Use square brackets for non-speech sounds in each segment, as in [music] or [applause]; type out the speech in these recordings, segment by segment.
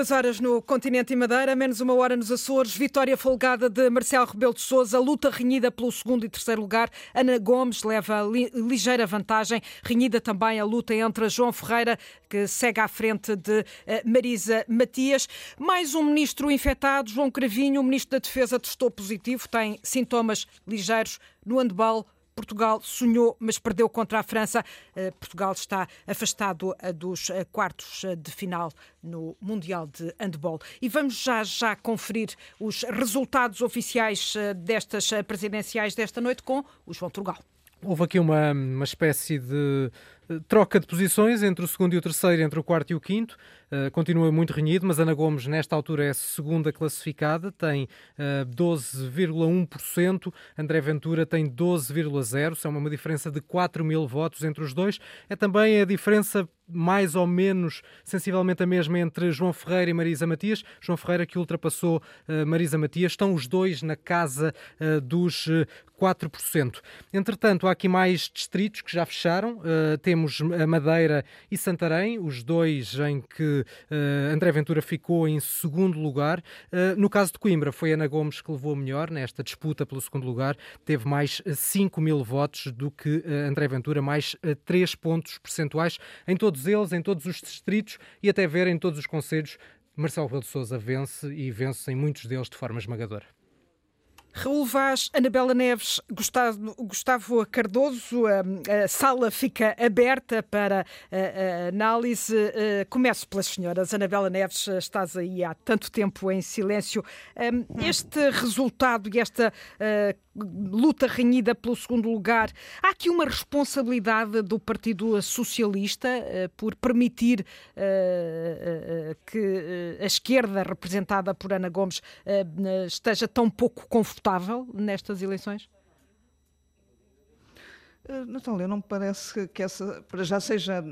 22 horas no continente e Madeira, menos uma hora nos Açores. Vitória folgada de Marcelo Rebelo de Sousa. Luta renhida pelo segundo e terceiro lugar. Ana Gomes leva li ligeira vantagem. Renhida também a luta entre João Ferreira, que segue à frente de uh, Marisa Matias. Mais um ministro infectado, João Cravinho. O ministro da Defesa testou positivo, tem sintomas ligeiros no handball. Portugal sonhou, mas perdeu contra a França. Eh, Portugal está afastado eh, dos eh, quartos de final no Mundial de Handball. E vamos já já conferir os resultados oficiais destas presidenciais desta noite com o João Turgal. Houve aqui uma, uma espécie de troca de posições entre o segundo e o terceiro, entre o quarto e o quinto. Uh, continua muito renhido, mas Ana Gomes, nesta altura, é a segunda classificada, tem uh, 12,1%. André Ventura tem 12,0%. São uma diferença de 4 mil votos entre os dois. É também a diferença mais ou menos sensivelmente a mesma entre João Ferreira e Marisa Matias. João Ferreira que ultrapassou uh, Marisa Matias. Estão os dois na casa uh, dos 4%. Entretanto, há aqui mais distritos que já fecharam. Uh, temos a Madeira e Santarém, os dois em que uh, André Ventura ficou em segundo lugar. Uh, no caso de Coimbra, foi Ana Gomes que levou melhor nesta disputa pelo segundo lugar. Teve mais 5 mil votos do que André Ventura, mais 3 pontos percentuais em todos eles, em todos os distritos e até ver em todos os conselhos. Marcelo Rebelo de Sousa vence e vence em muitos deles de forma esmagadora. Raul Vaz, Anabela Neves, Gustavo, Gustavo Cardoso, a, a, sala fica aberta para a, a análise. Começo pelas senhoras. Anabela Neves, estás aí há tanto tempo em silêncio. Este resultado e esta luta renhida pelo segundo lugar, há aqui uma responsabilidade do Partido Socialista por permitir que a esquerda, representada por Ana Gomes, esteja tão pouco confortável nestas eleições? Uh, Natália, não me parece que essa para já seja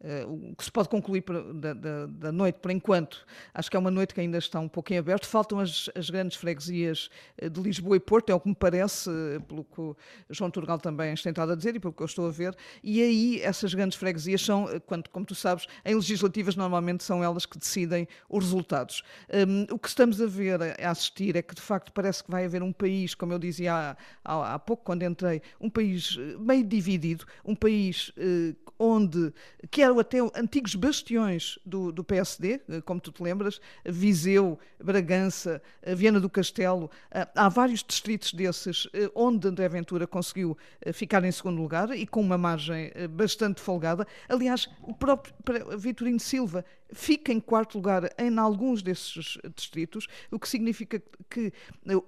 Uh, o que se pode concluir da, da, da, noite, por enquanto, acho que é uma noite que ainda está um pouco em aberto. Faltam as, as grandes freguesias eh, de Lisboa e Porto, é o que me parece, eh, pelo que o João Turgal também tem estado a dizer e pelo que eu estou a ver. E aí, essas grandes freguesias são, quando, como tu sabes, em legislativas, normalmente são elas que decidem os resultados. Um, o que estamos a ver, a assistir, é que de facto parece que vai haver um país, como eu dizia há, há, há pouco, quando entrei, um país meio dividido, um país uh, onde. que é eram até antigos bastiões do, do, PSD, eh, como tu te lembras, Viseu, Bragança, eh, Viana do Castelo. Eh, há vários distritos desses onde André Ventura conseguiu ficar em segundo lugar e com uma margem bastante folgada. Aliás, o próprio Vitorino Silva fica em quarto lugar em alguns desses distritos, o que significa que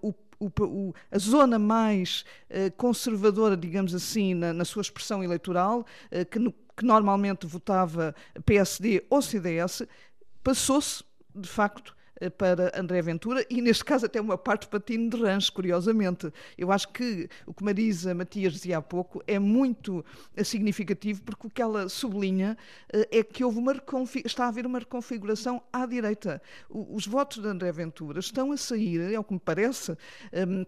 o o, o, a zona mais uh, conservadora, digamos assim, na, na sua expressão eleitoral, uh, que, no, que normalmente votava PSD ou CDS, passou-se, de facto, eh, para André Ventura e, neste caso, até uma parte para Tino de Rancho, curiosamente. Eu acho que o que Marisa Matias dizia há pouco é muito significativo porque o que ela sublinha é que houve uma está a haver uma reconfiguração à direita. Os votos de André Ventura estão a sair, é o que me parece, hum,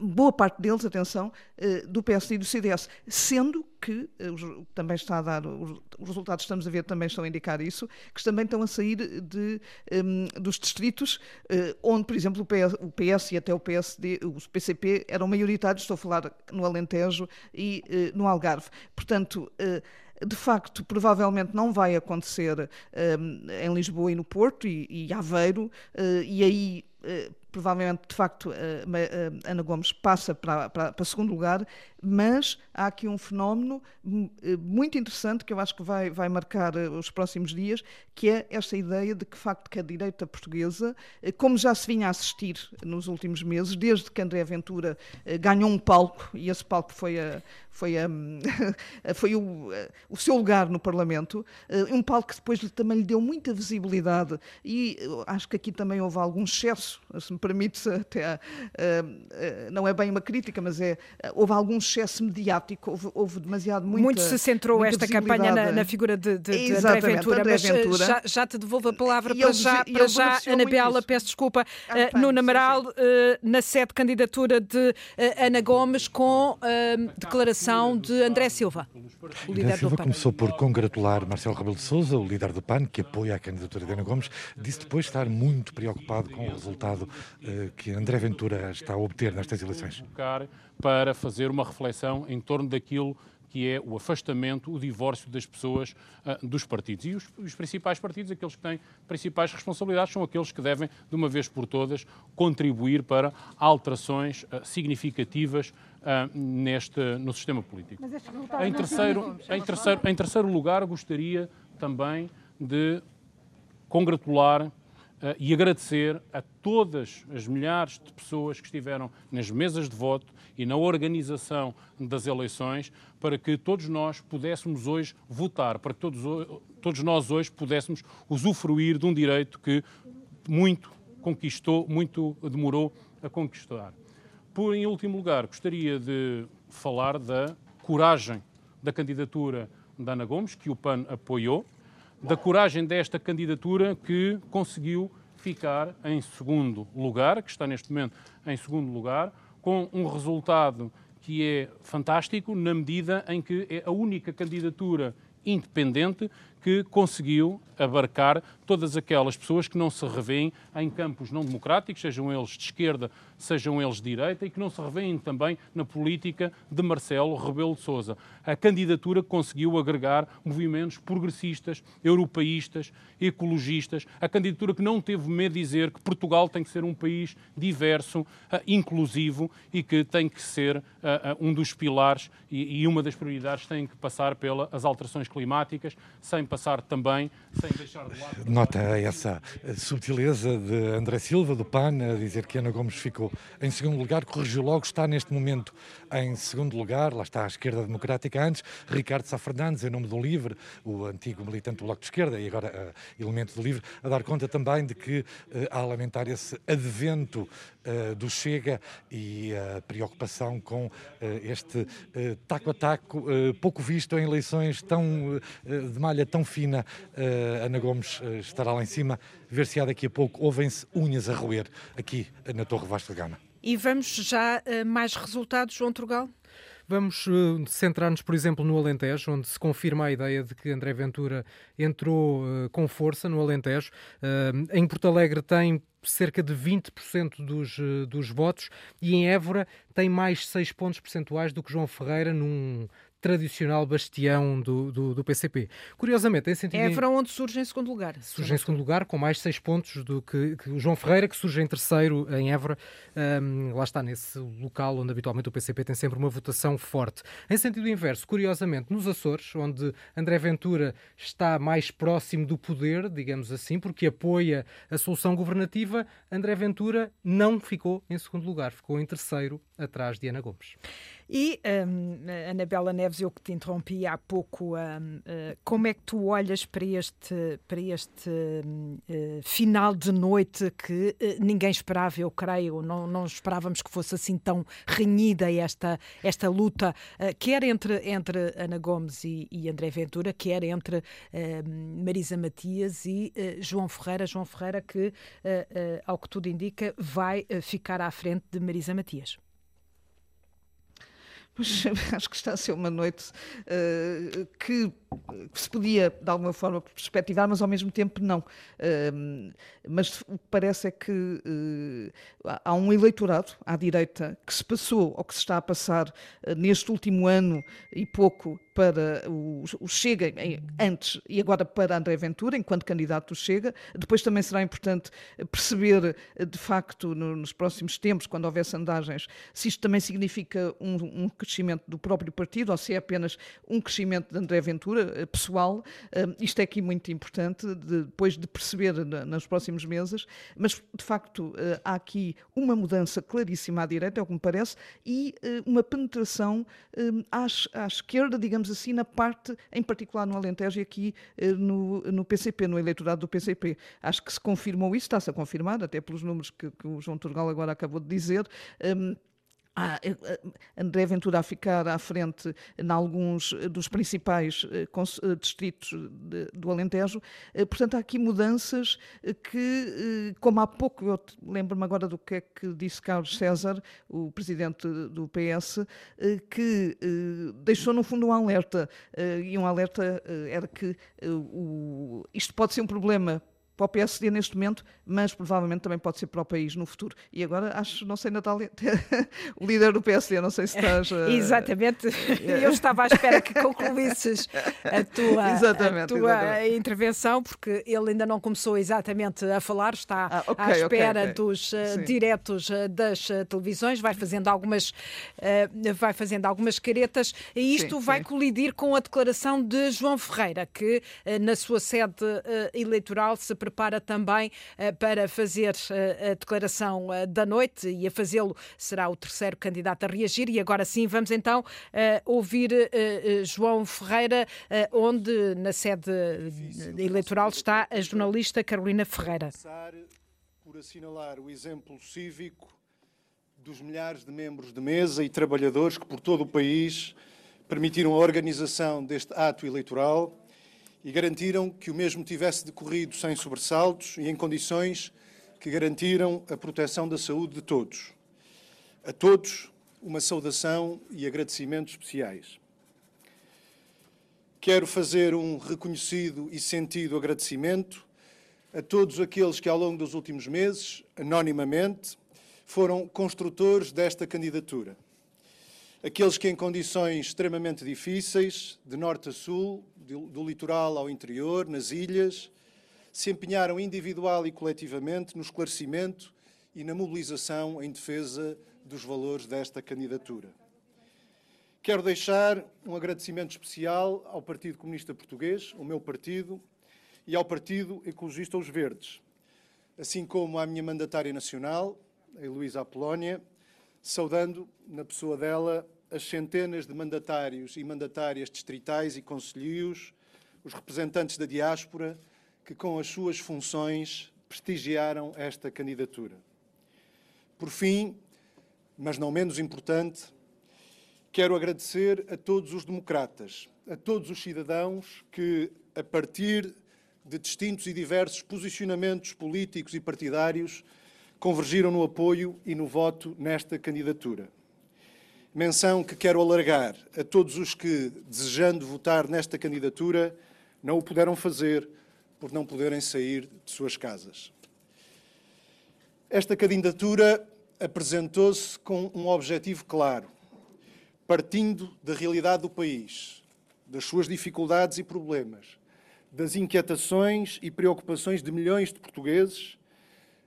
boa parte deles, atenção, eh, do PSD e do CDS, sendo que eh, também está a dar, os resultados que estamos a ver também estão a indicar isso, que também estão a sair de, um, dos distritos uh, onde, por exemplo, o PS, o PS, e até o PSD, o PCP eram maioritários, estou a falar no Alentejo e uh, no Algarve. Portanto, uh, de facto, provavelmente não vai acontecer em Lisboa e no Porto e, e Aveiro, e aí provavelmente, de facto, Ana Gomes passa para, para, para segundo lugar, mas há aqui um fenómeno eh, muito interessante que eu acho que vai, vai marcar eh, os próximos dias, que é esta ideia de que, de facto, que a direita portuguesa, eh, como já se vinha a assistir nos últimos meses, desde que André Ventura ganhou um palco, e esse palco foi, a, foi, a, [laughs] foi o, o seu lugar no Parlamento, um palco que depois também lhe deu muita visibilidade, e acho que aqui também houve algum excesso se me permite, até, não é bem uma crítica, mas é, houve algum excesso mediático, houve, houve demasiado muita, Muito se centrou esta campanha na, na, figura de, de, de André Ventura, André Ventura. mas já, já, te devolvo a palavra para já, para já Anabela, peço desculpa, uh, no Amaral, uh, na sede candidatura de uh, Ana Gomes, com declaração de André Silva, o líder André Silva do PAN. começou por congratular Marcelo Rebelo de Sousa, o líder do PAN, que apoia a candidatura de Ana Gomes, disse depois estar muito preocupado com o resultado que André Ventura está a obter nestas eleições. Para fazer uma reflexão em torno daquilo que é o afastamento, o divórcio das pessoas uh, dos partidos. E os, os, principais partidos, aqueles que têm principais responsabilidades, são aqueles que devem, de uma vez por todas, contribuir para alterações uh, significativas uh, neste, no sistema político. Em terceiro, em, terceiro, em terceiro lugar, gostaria também de congratular Uh, e agradecer a todas as milhares de pessoas que estiveram nas mesas de voto e na organização das eleições para que todos nós pudéssemos hoje votar, para que todos, todos nós hoje pudéssemos usufruir de um direito que muito conquistou, muito demorou a conquistar. Por em último lugar, gostaria de falar da coragem da candidatura da Ana Gomes, que o PAN apoiou, da coragem desta candidatura que conseguiu ficar em segundo lugar, que está neste momento em segundo lugar, com um resultado que é fantástico na medida em que é a única candidatura independente que conseguiu abarcar todas aquelas pessoas que não se revêem em campos não democráticos, sejam eles de esquerda, sejam eles de direita, e que não se revêem também na política de Marcelo Rebelo de Sousa. A candidatura conseguiu agregar movimentos progressistas, europeístas, ecologistas, a candidatura que não teve medo de dizer que Portugal tem que ser um país diverso, uh, inclusivo e que tem que ser uh, uh, um dos pilares e, uma das prioridades tem que passar pelas alterações climáticas, sem passar também, sem deixar de lado. Nota essa subtileza de André Silva, do PAN, a dizer que Ana Gomes ficou em segundo lugar, corrigiu logo, está neste momento em segundo lugar, lá está a esquerda democrática antes, Ricardo Sá Fernandes, em nome do LIVRE, o antigo militante do Bloco de Esquerda e agora uh, elemento do LIVRE, a dar conta também de que uh, há a lamentar esse advento do Chega e a preocupação com este taco a taco, pouco visto em eleições tão de malha tão fina. Ana Gomes estará lá em cima, ver-se-á daqui a pouco, ouvem-se unhas a roer aqui na Torre Vasta Gama. E vamos já a mais resultados, João Trugal? Vamos uh, centrar-nos, por exemplo, no Alentejo, onde se confirma a ideia de que André Ventura entrou uh, com força no Alentejo. Uh, em Porto Alegre tem cerca de 20% dos, dos votos e em Évora tem mais 6 pontos percentuais do que João Ferreira num tradicional bastião do, do, do, PCP. Curiosamente, em sentido. Évora, onde surge em segundo lugar. Surge em segundo lugar, com mais seis pontos do que, que o João Ferreira, que surge em terceiro em Évora. Um, lá está, nesse local onde habitualmente o PCP tem sempre uma votação forte. Em sentido inverso, curiosamente, nos Açores, onde André Ventura está mais próximo do poder, digamos assim, porque apoia a solução governativa, André Ventura não ficou em segundo lugar, ficou em terceiro, atrás de Ana Gomes. E, um, Anabela Neves, eu que te interrompi há pouco, um, uh, como é que tu olhas para este, para este uh, final de noite que uh, ninguém esperava, eu creio, não, não esperávamos que fosse assim tão renhida esta, esta luta, quer entre, entre Ana Gomes e, e André Ventura, quer entre Marisa Matias e João Ferreira. João Ferreira que, ao que tudo indica, vai ficar à frente de Marisa Matias. Pois, [laughs] acho que está a ser uma noite uh, que se podia, de alguma forma, perspectivar, mas ao mesmo tempo não. Uh, mas o que parece é que uh, há um eleitorado à direita que se passou, ou que se está a passar neste último ano e pouco, para o, o, Chega antes e agora para André Ventura, enquanto candidato do Chega. Depois também será importante perceber, de facto, no, nos próximos tempos, quando houver sondagens, se isto também significa um, um, crescimento do próprio partido ou se é apenas um crescimento de André Ventura eh, pessoal. Uh, isto é aqui muito importante, de, depois de perceber na, nos próximos meses, mas de facto uh, há aqui uma mudança claríssima à direita, é o que me parece, e uma penetração à, à esquerda, digamos digamos assim, na parte, em particular no Alentejo e aqui no, no PCP, no eleitorado do PCP. Acho que se confirmou isso, está-se a confirmar, até pelos números que, que o João Turgal agora acabou de dizer. Um, ah, André Ventura a ficar à frente em alguns dos principais eh, eh, distritos do Alentejo. Eh, portanto, há aqui mudanças que, como há pouco, eu lembro-me agora do que é que disse Carlos César, o presidente do PS, que deixou no fundo um alerta. E um alerta era que isto pode ser um problema para o PSD neste momento, mas provavelmente também pode ser para o país no futuro. E agora acho, não sei, Natália, [laughs] o líder do PSD, não sei se estás. Uh... [laughs] Exatamente, eu estava à espera que concluísses a tua, exatamente, a tua exatamente. intervenção, porque ele ainda não começou exatamente a falar, está ah, okay, à espera okay, okay. dos uh, diretos uh, das televisões, vai fazendo algumas, vai fazendo algumas caretas, e isto sim, vai sim. colidir com a declaração de João Ferreira, que na sua sede eleitoral se prepara prepara também uh, para fazer uh, a declaração uh, da noite e a fazê-lo será o terceiro candidato a reagir. E agora sim, vamos então ouvir João Ferreira, onde na sede eleitoral está a jornalista Carolina Ferreira. Por assinalar o exemplo cívico dos milhares de membros de mesa e trabalhadores que por todo o país permitiram a organização deste ato eleitoral e garantiram que o mesmo tivesse decorrido sem sobressaltos e em condições que garantiram a proteção da saúde de todos. A todos, uma saudação e agradecimentos especiais. Quero fazer um reconhecido e sentido agradecimento a todos aqueles que, ao longo dos últimos meses, anonimamente, foram construtores desta candidatura aqueles que, em condições extremamente difíceis, de norte a sul, do litoral ao interior, nas ilhas, se empenharam individual e coletivamente no esclarecimento e na mobilização em defesa dos valores desta candidatura. Quero deixar um agradecimento especial ao Partido Comunista Português, o meu partido, e ao Partido Ecologista Os Verdes, assim como à minha mandatária nacional, a Heloísa Apolónia, saudando, na pessoa dela, as centenas de mandatários e mandatárias distritais e conselheiros, os representantes da diáspora, que com as suas funções prestigiaram esta candidatura. Por fim, mas não menos importante, quero agradecer a todos os democratas, a todos os cidadãos que, a partir de distintos e diversos posicionamentos políticos e partidários, convergiram no apoio e no voto nesta candidatura. Menção que quero alargar a todos os que, desejando votar nesta candidatura, não o puderam fazer por não poderem sair de suas casas. Esta candidatura apresentou-se com um objetivo claro, partindo da realidade do país, das suas dificuldades e problemas, das inquietações e preocupações de milhões de portugueses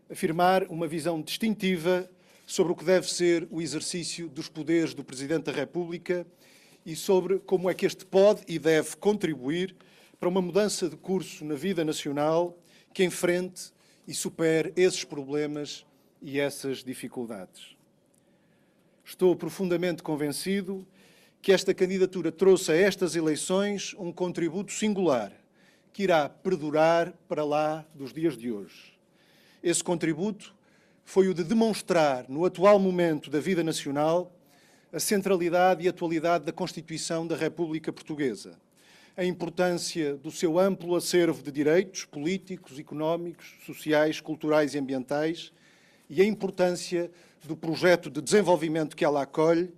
afirmar uma visão distintiva sobre o que deve ser o exercício dos poderes do Presidente da República e sobre como é que este pode e deve contribuir para uma mudança de curso na vida nacional que enfrente e supere esses problemas e essas dificuldades. Estou profundamente convencido que esta candidatura trouxe a estas eleições um contributo singular que irá perdurar para lá dos dias de hoje. Esse contributo foi o de demonstrar, no atual momento da vida nacional, a centralidade e atualidade da Constituição da República Portuguesa, a importância do seu amplo acervo de direitos políticos, económicos, sociais, culturais e ambientais e a importância do projeto de desenvolvimento que ela acolhe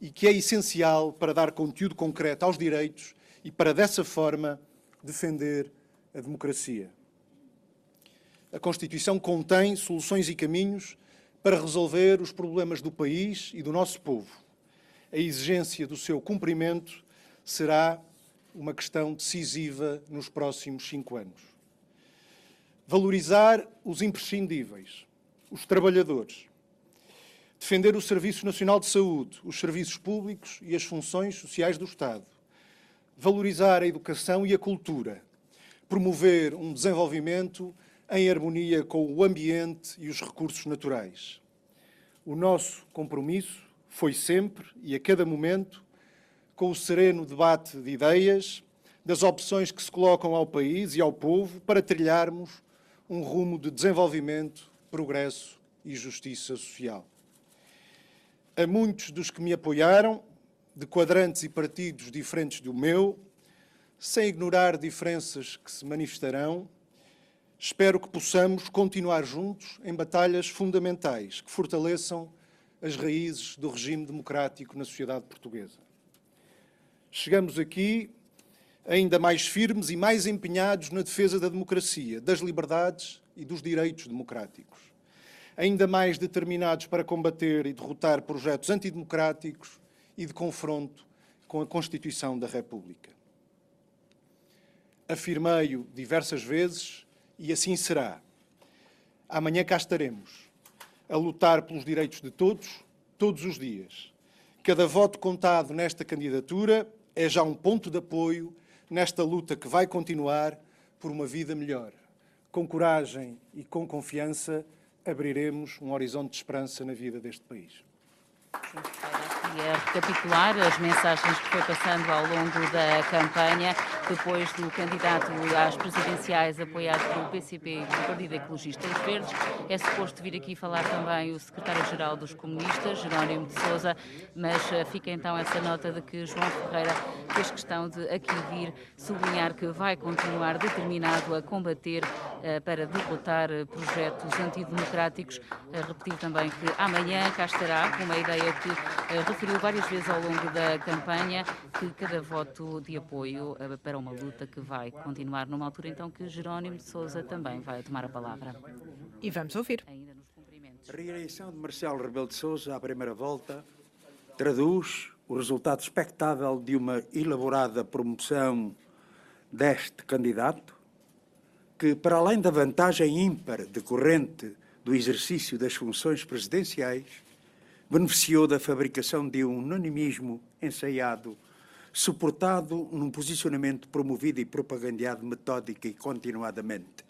e que é essencial para dar conteúdo concreto aos direitos e para, dessa forma, defender a democracia. A Constituição contém soluções e caminhos para resolver os problemas do país e do nosso povo. A exigência do seu cumprimento será uma questão decisiva nos próximos cinco anos. Valorizar os imprescindíveis, os trabalhadores. Defender o Serviço Nacional de Saúde, os serviços públicos e as funções sociais do Estado. Valorizar a educação e a cultura. Promover um desenvolvimento em harmonia com o ambiente e os recursos naturais. O nosso compromisso foi sempre e a cada momento com o sereno debate de ideias, das opções que se colocam ao país e ao povo para trilharmos um rumo de desenvolvimento, progresso e justiça social. A muitos dos que me apoiaram, de quadrantes e partidos diferentes do meu, sem ignorar diferenças que se manifestarão, espero que possamos continuar juntos em batalhas fundamentais que fortaleçam as raízes do regime democrático na sociedade portuguesa. Chegamos aqui ainda mais firmes e mais empenhados na defesa da democracia, das liberdades e dos direitos democráticos. Ainda mais determinados para combater e derrotar projetos antidemocráticos e de confronto com a Constituição da República. Afirmei-o diversas vezes e assim será. Amanhã cá estaremos, a lutar pelos direitos de todos, todos os dias. Cada voto contado nesta candidatura é já um ponto de apoio nesta luta que vai continuar por uma vida melhor. Com coragem e com confiança, abriremos um horizonte de esperança na vida deste país e a recapitular as mensagens que foi passando ao longo da campanha, depois do candidato às presidenciais apoiado pelo PCP e pelo Partido Ecologista e Verdes. É suposto vir aqui falar também o secretário-geral dos comunistas, Jerónimo de Sousa, mas eh, fica então essa nota de que João Ferreira fez questão de aqui vir sublinhar que vai continuar determinado a combater para derrotar uh, projetos antidemocráticos. Uh, repetir também que amanhã cá estará com uma ideia que referiu várias vezes ao longo da campanha que cada voto de apoio eh, para uma luta que vai continuar numa altura então que Jerónimo de Sousa também vai tomar a palavra. E vamos ouvir. A reeleição de Marcelo Rebelo de Sousa à primeira volta traduz o resultado expectável de uma elaborada promoção deste candidato, que, para além da vantagem ímpar decorrente do exercício das funções presidenciais, beneficiou da fabricação de um unanimismo ensaiado, suportado num posicionamento promovido e propagandeado metódica e continuadamente.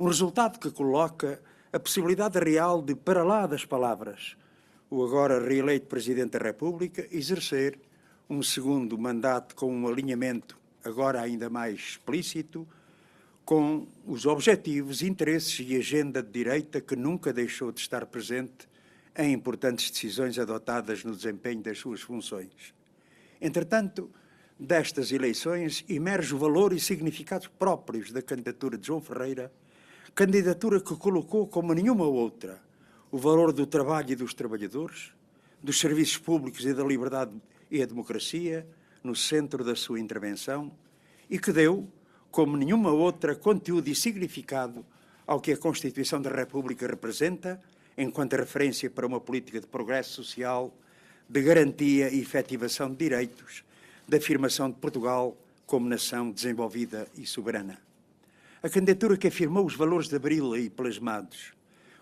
Um resultado que coloca a possibilidade real de, para lá das palavras, o agora reeleito Presidente da República exercer um segundo mandato com um alinhamento agora ainda mais explícito com os objetivos, interesses e agenda de direita que nunca deixou de estar presente em importantes decisões adotadas no desempenho das suas funções. Entretanto, destas eleições emerge o valor e significados próprios da candidatura de João Ferreira, candidatura que colocou como nenhuma outra o valor do trabalho e dos trabalhadores, dos serviços públicos e da liberdade e a democracia no centro da sua intervenção e que deu, como nenhuma outra, conteúdo e significado ao que a Constituição da República representa enquanto referência para uma política de progresso social, de garantia e efetivação de direitos, de afirmação de Portugal como nação desenvolvida e soberana. A candidatura que afirmou os valores de Abril aí plasmados,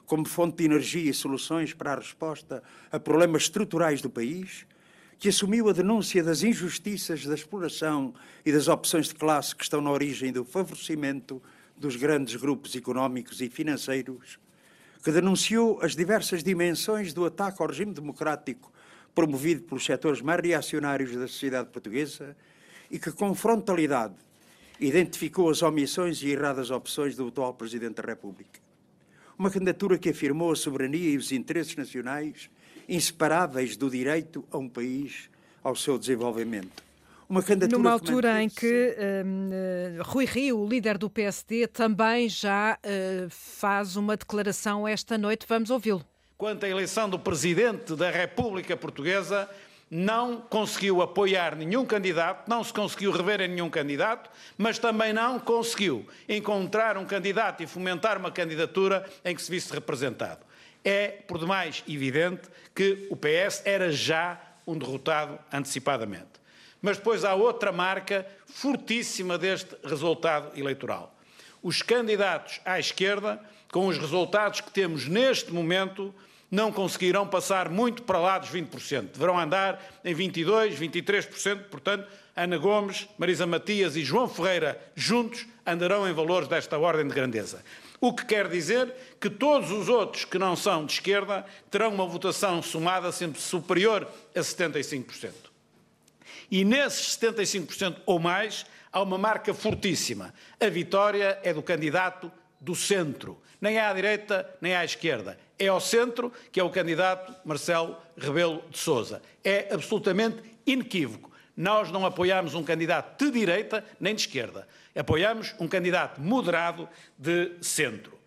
como fonte de energia e soluções para a resposta a problemas estruturais do país, que assumiu a denúncia das injustiças da exploração e das opções de classe que estão na origem do favorecimento dos grandes grupos económicos e financeiros que denunciou as diversas dimensões do ataque ao regime democrático promovido pelos setores mais reacionários da sociedade portuguesa e que, com frontalidade, identificou as omissões e erradas opções do atual Presidente da República. Uma candidatura que afirmou a soberania e os interesses nacionais inseparáveis do direito a um país ao seu desenvolvimento uma candidatura. Numa altura em que uh, Rui Rio, o líder do PSD, também já uh, faz uma declaração esta noite. Vamos ouvi-lo. Quanto à eleição do presidente da República Portuguesa, não conseguiu apoiar nenhum candidato, não se conseguiu rever em nenhum candidato, mas também não conseguiu encontrar um candidato e fomentar uma candidatura em que se visse representado. É, por demais, evidente que o PS era já um derrotado antecipadamente. Mas depois há outra marca fortíssima deste resultado eleitoral. Os candidatos à esquerda, com os resultados que temos neste momento, não conseguirão passar muito para lá dos 20%. Deverão andar em 22%, 23%. Portanto, Ana Gomes, Marisa Matias e João Ferreira juntos andarão em valores desta ordem de grandeza. O que quer dizer que todos os outros que não são de esquerda terão uma votação somada sempre superior a 75%. E nesses 75% ou mais, há uma marca fortíssima. A vitória é do candidato do centro. Nem à direita, nem à esquerda. É ao centro, que é o candidato Marcelo Rebelo de Sousa. É absolutamente inequívoco. Nós não apoiamos um candidato de direita nem de esquerda. Apoiamos um candidato moderado de centro.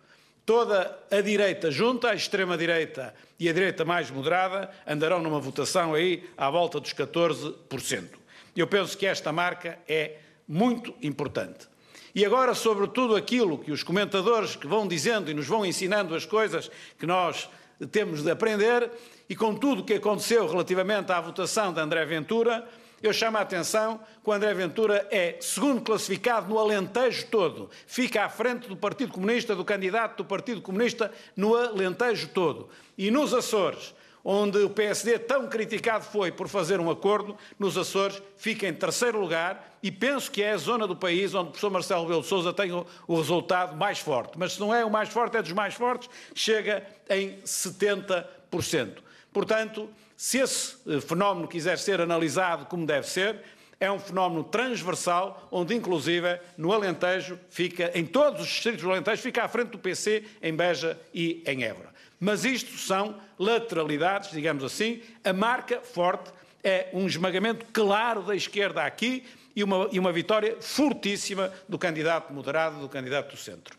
Toda a direita junta, a extrema-direita e a direita mais moderada, andarão numa votação aí à volta dos 14%. Eu penso que esta marca é muito importante. E agora, sobre tudo aquilo que os comentadores que vão dizendo e nos vão ensinando as coisas que nós temos de aprender, e com tudo o que aconteceu relativamente à votação de André Ventura, eu chamo a atenção que o André Ventura é segundo classificado no Alentejo todo. Fica à frente do Partido Comunista, do candidato do Partido Comunista no Alentejo todo. E nos Açores, onde o PSD tão criticado foi por fazer um acordo, nos Açores fica em terceiro lugar e penso que é a zona do país onde o professor Marcelo Rebelo de Sousa tem o, o, resultado mais forte. Mas se não é o mais forte, é dos mais fortes, chega em 70%. Portanto, se esse eh, fenómeno quiser ser analisado como deve ser, é um fenómeno transversal, onde inclusive no Alentejo fica, em todos os distritos do Alentejo, fica à frente do PC em Beja e em Évora. Mas isto são lateralidades, digamos assim. A marca forte é um esmagamento claro da esquerda aqui e uma, e uma vitória fortíssima do candidato moderado, do candidato do centro.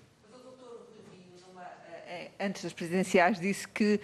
Eh, antes das presidenciais, disse que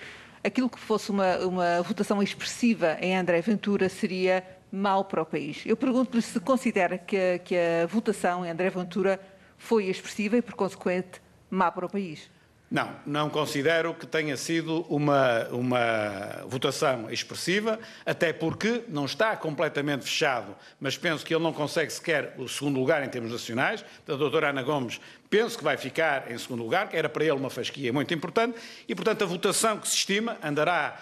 aquilo que fosse uma, uma votação expressiva em André Ventura seria mau para o país. Eu pergunto-lhe se considera que a, que a votação em André Ventura foi expressiva e, por consequente, má para o país. Não, não considero que tenha sido uma, uma votação expressiva, até porque não está completamente fechado, mas penso que ele não consegue sequer o segundo lugar em termos nacionais. A doutora Ana Gomes penso que vai ficar em segundo lugar, que era para ele uma fasquia muito importante, e portanto a votação que se estima andará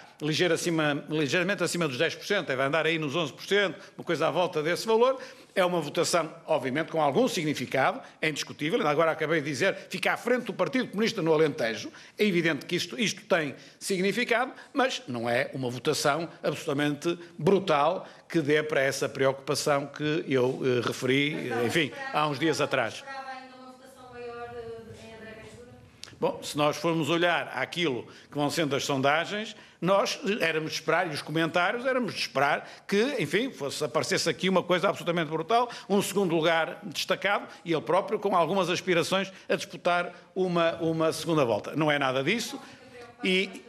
acima, ligeiramente acima dos 10%, vai andar aí nos 11%, uma coisa à volta desse valor, é uma votação, obviamente, com algum significado, é indiscutível. Agora acabei de dizer, fica à frente do Partido Comunista no Alentejo. É evidente que isto, isto tem significado, mas não é uma votação absolutamente brutal que dê para essa preocupação que eu eh, referi, enfim, há uns dias atrás. Bom, se nós formos olhar aquilo que vão sendo as sondagens, nós éramos de esperar, e os comentários éramos de esperar que, enfim, fosse, aparecesse aqui uma coisa absolutamente brutal, um segundo lugar destacado e ele próprio com algumas aspirações a disputar uma, uma segunda volta. Não é nada disso. E.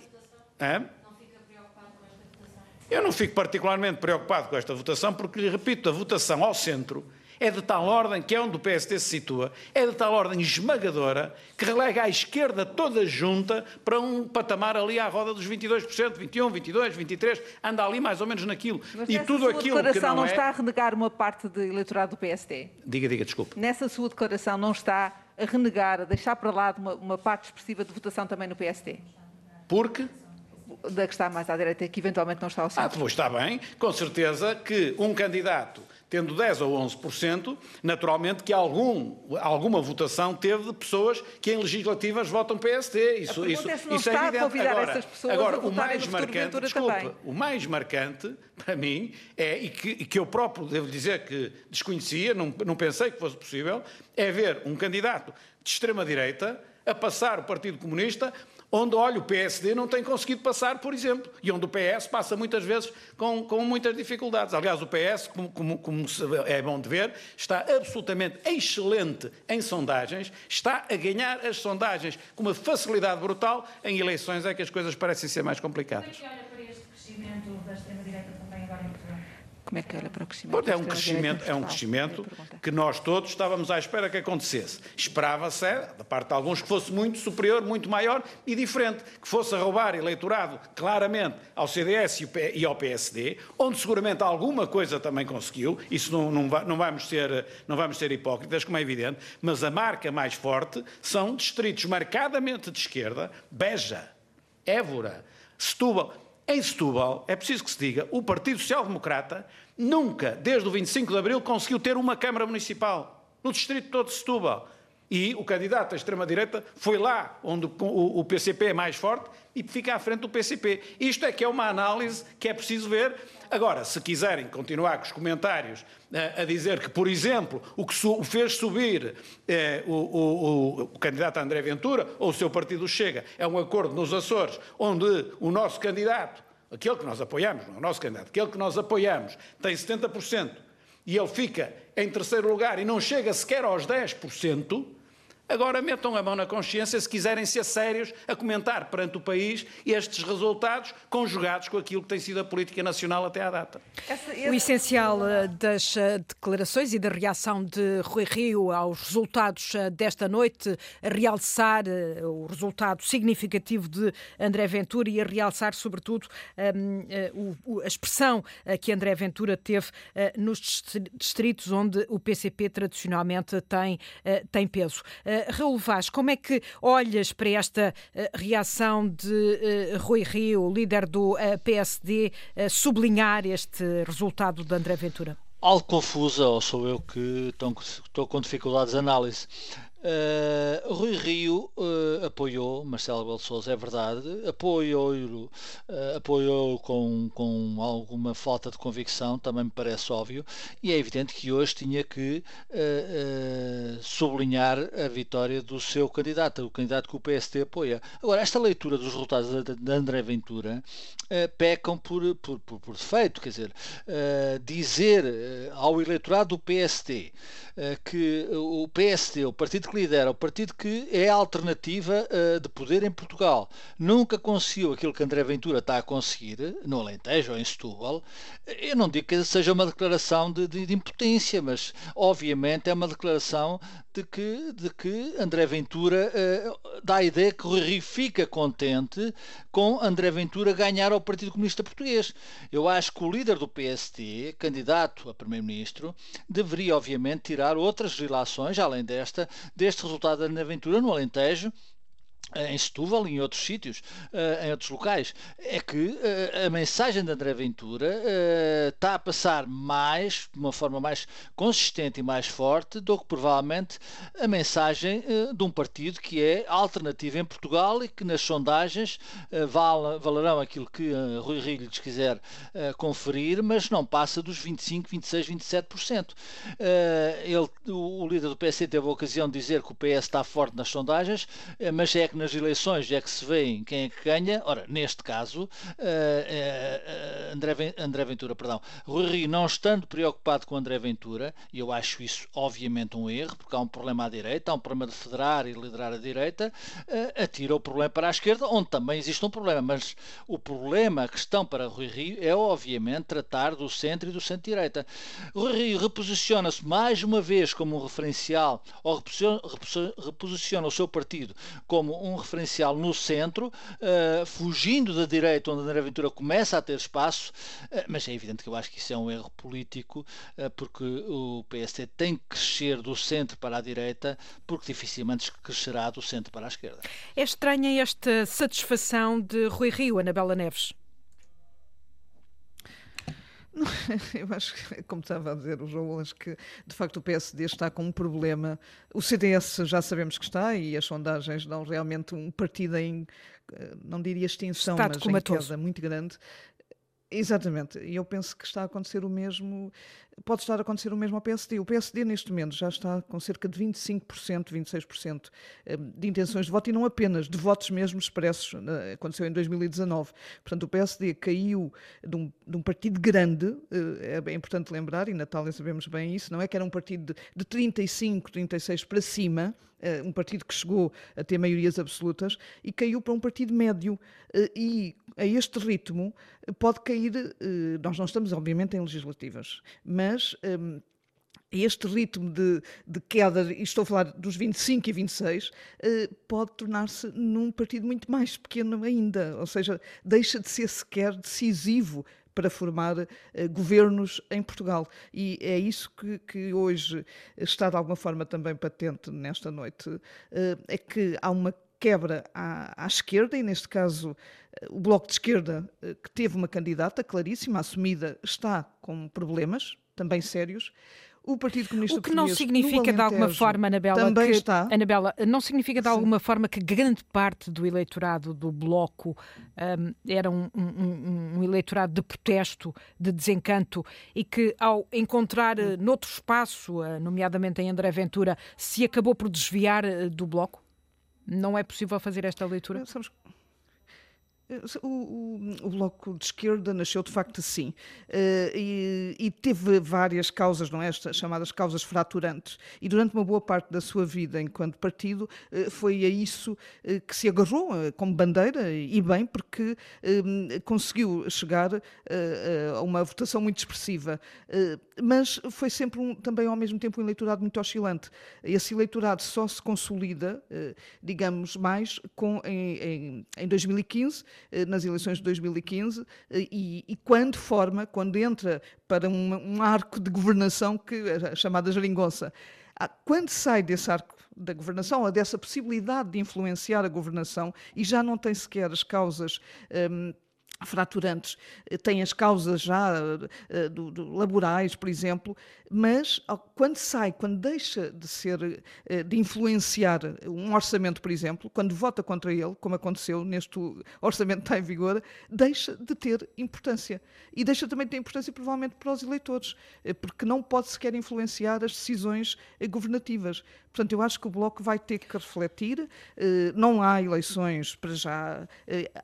Eu não fico particularmente preocupado com esta votação, porque, lhe repito, a votação ao centro é de tal ordem, que é onde o PSD se situa, é de tal ordem esmagadora que relega à esquerda toda junta para um patamar ali à roda dos 22%, 21, 22, 23, anda ali mais ou menos naquilo. Mas e tudo aquilo que não, não é... está a renegar uma parte do eleitorado do PSD? Diga, diga, desculpe. Nessa sua declaração não está a renegar, a deixar para lá uma, uma parte expressiva de votação também no PSD? Porque? Da que está mais à direita, que eventualmente não está ao centro. Ah, pois está bem. Com certeza que um candidato tendo 10 ou 11%, naturalmente que algum, alguma votação teve de pessoas que em legislativas votam PSD. Isso, isso, é isso é evidente. Agora, agora o mais marcante, desculpa, o mais marcante para mim é, e que, e que eu próprio devo dizer que desconhecia, não, não pensei que fosse possível, é ver um candidato de extrema-direita a passar o Partido Comunista onde, olha, o PSD não tem conseguido passar, por exemplo, e onde o PS passa muitas vezes com, com muitas dificuldades. Aliás, o PS, como, como, como, é bom de ver, está absolutamente excelente em sondagens, está a ganhar as sondagens com uma facilidade brutal, em eleições é que as coisas parecem ser mais complicadas. Como é que olha para este crescimento da extrema-direita também agora em Portugal? Como é que olha para o crescimento? é um crescimento, é um crescimento que nós todos estávamos à espera que acontecesse. Esperava-se, é, da parte de alguns, que fosse muito superior, muito maior e diferente, que fosse a roubar eleitorado claramente ao CDS e ao PSD, onde seguramente alguma coisa também conseguiu, isso não, não, não, vamos ser, não vamos ser hipócritas, como é evidente, mas a marca mais forte são distritos marcadamente de esquerda, Beja, Évora, Setúbal. Em Setúbal, é preciso que se diga, o Partido Social Democrata nunca, desde o 25 de Abril, conseguiu ter uma Câmara Municipal no distrito todo de Setúbal. E o candidato da extrema-direita foi lá onde o PCP é mais forte e fica à frente do PCP. Isto é que é uma análise que é preciso ver. Agora, se quiserem continuar com os comentários a, eh, a dizer que, por exemplo, o que fez subir eh, o, o, o, candidato André Ventura ou o seu partido Chega é um acordo nos Açores onde o nosso candidato, aquele que nós apoiamos, não é o nosso candidato, aquele que nós apoiamos, tem 70% e ele fica em terceiro lugar e não chega sequer aos 10%, Agora metam a mão na consciência se quiserem ser sérios a comentar perante o país estes resultados conjugados com aquilo que tem sido a política nacional até à data. O essencial eh, das eh, declarações e da reação de Rui Rio aos resultados eh, desta noite, a realçar o resultado significativo de André Ventura e a realçar, sobretudo, ehm, a expressão que André Ventura teve nos distritos onde o PCP tradicionalmente tem, tem peso. Eh, Raul Vaz, como é que olhas para esta uh, reação de uh, Rui Rio, líder do PSD, sublinhar este resultado de André Ventura? Algo confusa, ou sou eu que estou com dificuldades de análise. Uh, Rui Rio uh, apoiou Marcelo Rebelo de Sousa, é verdade, apoiou, uh, apoiou com, com alguma falta de convicção, também me parece óbvio, e é evidente que hoje tinha que sublinhar a vitória do seu candidato, o candidato que o PST apoia. Agora, esta leitura dos resultados de André Ventura pecam por, por, por, por, defeito, quer dizer, dizer ao eleitorado do PST que o PST, o Partido lidera, o partido que é a alternativa uh, de poder em Portugal, nunca conseguiu aquilo que André Ventura está a conseguir, no Alentejo ou em Setúbal, eu não digo que seja uma declaração de, de, de impotência, mas obviamente é uma declaração de que, de que André Ventura uh, dá a ideia que o Rio fica contente com André Ventura ganhar ao Partido Comunista Português. Eu acho que o líder do PST, candidato a Primeiro-Ministro, deveria obviamente tirar outras relações, além desta, deste resultado da aventura no Alentejo em Setúbal e em outros sítios, uh, em outros locais, é que uh, a mensagem de André Ventura está a passar mais, de uma forma mais consistente e mais forte, do que provavelmente a mensagem de um partido que é alternativo em Portugal e que nas sondagens val, valerão aquilo que Rui Rio lhes quiser conferir, mas não passa dos 25, 26, 27%. ele, o, líder do PSD teve a ocasião de dizer que o PS está forte nas sondagens, mas é que nas eleições é que se vê quem é que ganha. Ora, neste caso, uh, uh, André, André Ventura, perdão, Rui Rio não estando preocupado com André Ventura, e eu acho isso obviamente um erro, porque há um problema à direita, há um problema de federar e liderar a direita, uh, atira o problema para a esquerda, onde também existe um problema. Mas o problema, a questão para Rui Rio é obviamente tratar do centro e do centro-direita. Rui Rio reposiciona-se mais uma vez como um referencial, ou reposiciona o seu partido como um referencial no centro, uh, fugindo da direita, onde André Ventura começa a ter espaço, uh, mas é evidente que eu acho que isso é um erro político, uh, porque o PSD tem que crescer do centro para a direita, porque dificilmente crescerá do centro para a esquerda. É estranha esta satisfação de Rui Rio, Anabela Neves? [laughs] Eu acho que, como estava a dizer o João, acho que de facto o PSD está com um problema. O CDS já sabemos que está e as sondagens dão realmente um partido em, eh, não diria extinção, Estado mas em queda muito grande. Exatamente, e eu penso que está a acontecer o mesmo, pode estar a acontecer o mesmo ao PSD. O PSD neste momento já está com cerca de 25%, 26% eh, de intenções de voto e não apenas de votos mesmo expressos, eh, aconteceu em 2019. Portanto, o PSD caiu de um, de um partido grande, eh, é importante lembrar, e Natália sabemos bem isso, não é que era um partido de, de 35, 36 para cima, um partido que chegou a ter maiorias absolutas e caiu para um partido médio. E a este ritmo pode cair. Nós não estamos, obviamente, em legislativas, mas. Este ritmo de, de, queda, e estou a falar dos 25 e 26, pode tornar-se num partido muito mais pequeno ainda, ou seja, deixa de ser sequer decisivo para formar uh, governos em Portugal. E é isso que, que, hoje está de alguma forma também patente nesta noite, uh, é que há uma quebra à, à, esquerda, e neste caso eh, o Bloco de Esquerda, que teve uma candidata claríssima, assumida, está com problemas também sérios. o Partido Comunista O que não significa de alguma forma, Anabela, também que, está. Anabela, não significa de alguma forma que grande parte do eleitorado do Bloco um, era um, um, um, eleitorado de protesto, de desencanto e que ao encontrar uh, noutro espaço, uh, nomeadamente em André Ventura, se acabou por desviar uh, do Bloco? Não é possível fazer esta leitura? Sabes, o, o, o, Bloco de Esquerda nasceu de facto assim uh, e, e, teve várias causas, não é? Estas chamadas causas fraturantes. E durante uma boa parte da sua vida enquanto partido uh, foi a isso uh, que se agarrou como bandeira, e bem, porque conseguiu chegar a uma votação muito expressiva. mas foi sempre um, também ao mesmo tempo um eleitorado muito oscilante. Esse eleitorado só se consolida, digamos, mais com, em, em, em 2015 eh, nas eleições de 2015 eh, e, e quando forma, quando entra para um, um arco de governação que é chamada geringonça. Ah, quando sai desse arco da governação, ou dessa possibilidade de influenciar a governação, e já não tem sequer as causas um, fraturantes, eh, têm as causas já uh, do, do, laborais, por exemplo, mas quando sai, quando deixa de ser, uh, de influenciar um orçamento, por exemplo, quando vota contra ele, como aconteceu neste orçamento que está em vigor, deixa de ter importância. E deixa também de ter importância, provavelmente, para os eleitores, uh, porque não pode sequer influenciar as decisões governativas. Portanto, eu acho que o Bloco vai ter que refletir. Não há eleições para já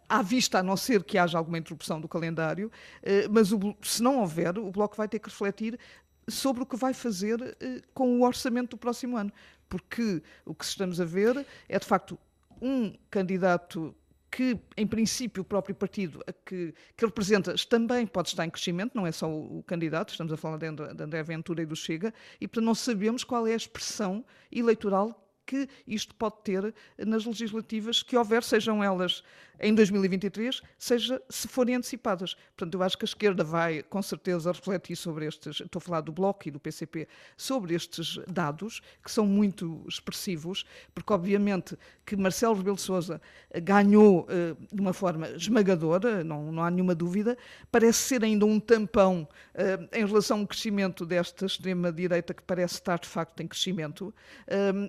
à vista, a não ser que haja alguma interrupção do calendário, eh, mas se não houver, o Bloco vai ter que refletir sobre o que vai fazer eh, com o orçamento do próximo ano. Porque o que estamos a ver é, de facto, um candidato que, em princípio, o próprio partido que, que representa também pode estar em crescimento, não é só o, candidato, estamos a falar de André Ventura e do Chega, e portanto não sabemos qual é a expressão eleitoral que isto pode ter nas legislativas que houver, sejam elas em 2023, seja se forem antecipadas. Portanto, eu acho que a esquerda vai, com certeza, refletir sobre estes, estou a falar do Bloco e do PCP, sobre estes dados, que são muito expressivos, porque, obviamente, que Marcelo Rebelo de Sousa ganhou uh, de uma forma esmagadora, não, não há nenhuma dúvida, parece ser ainda um tampão uh, em relação ao crescimento desta extrema-direita, que parece estar, de facto, em crescimento,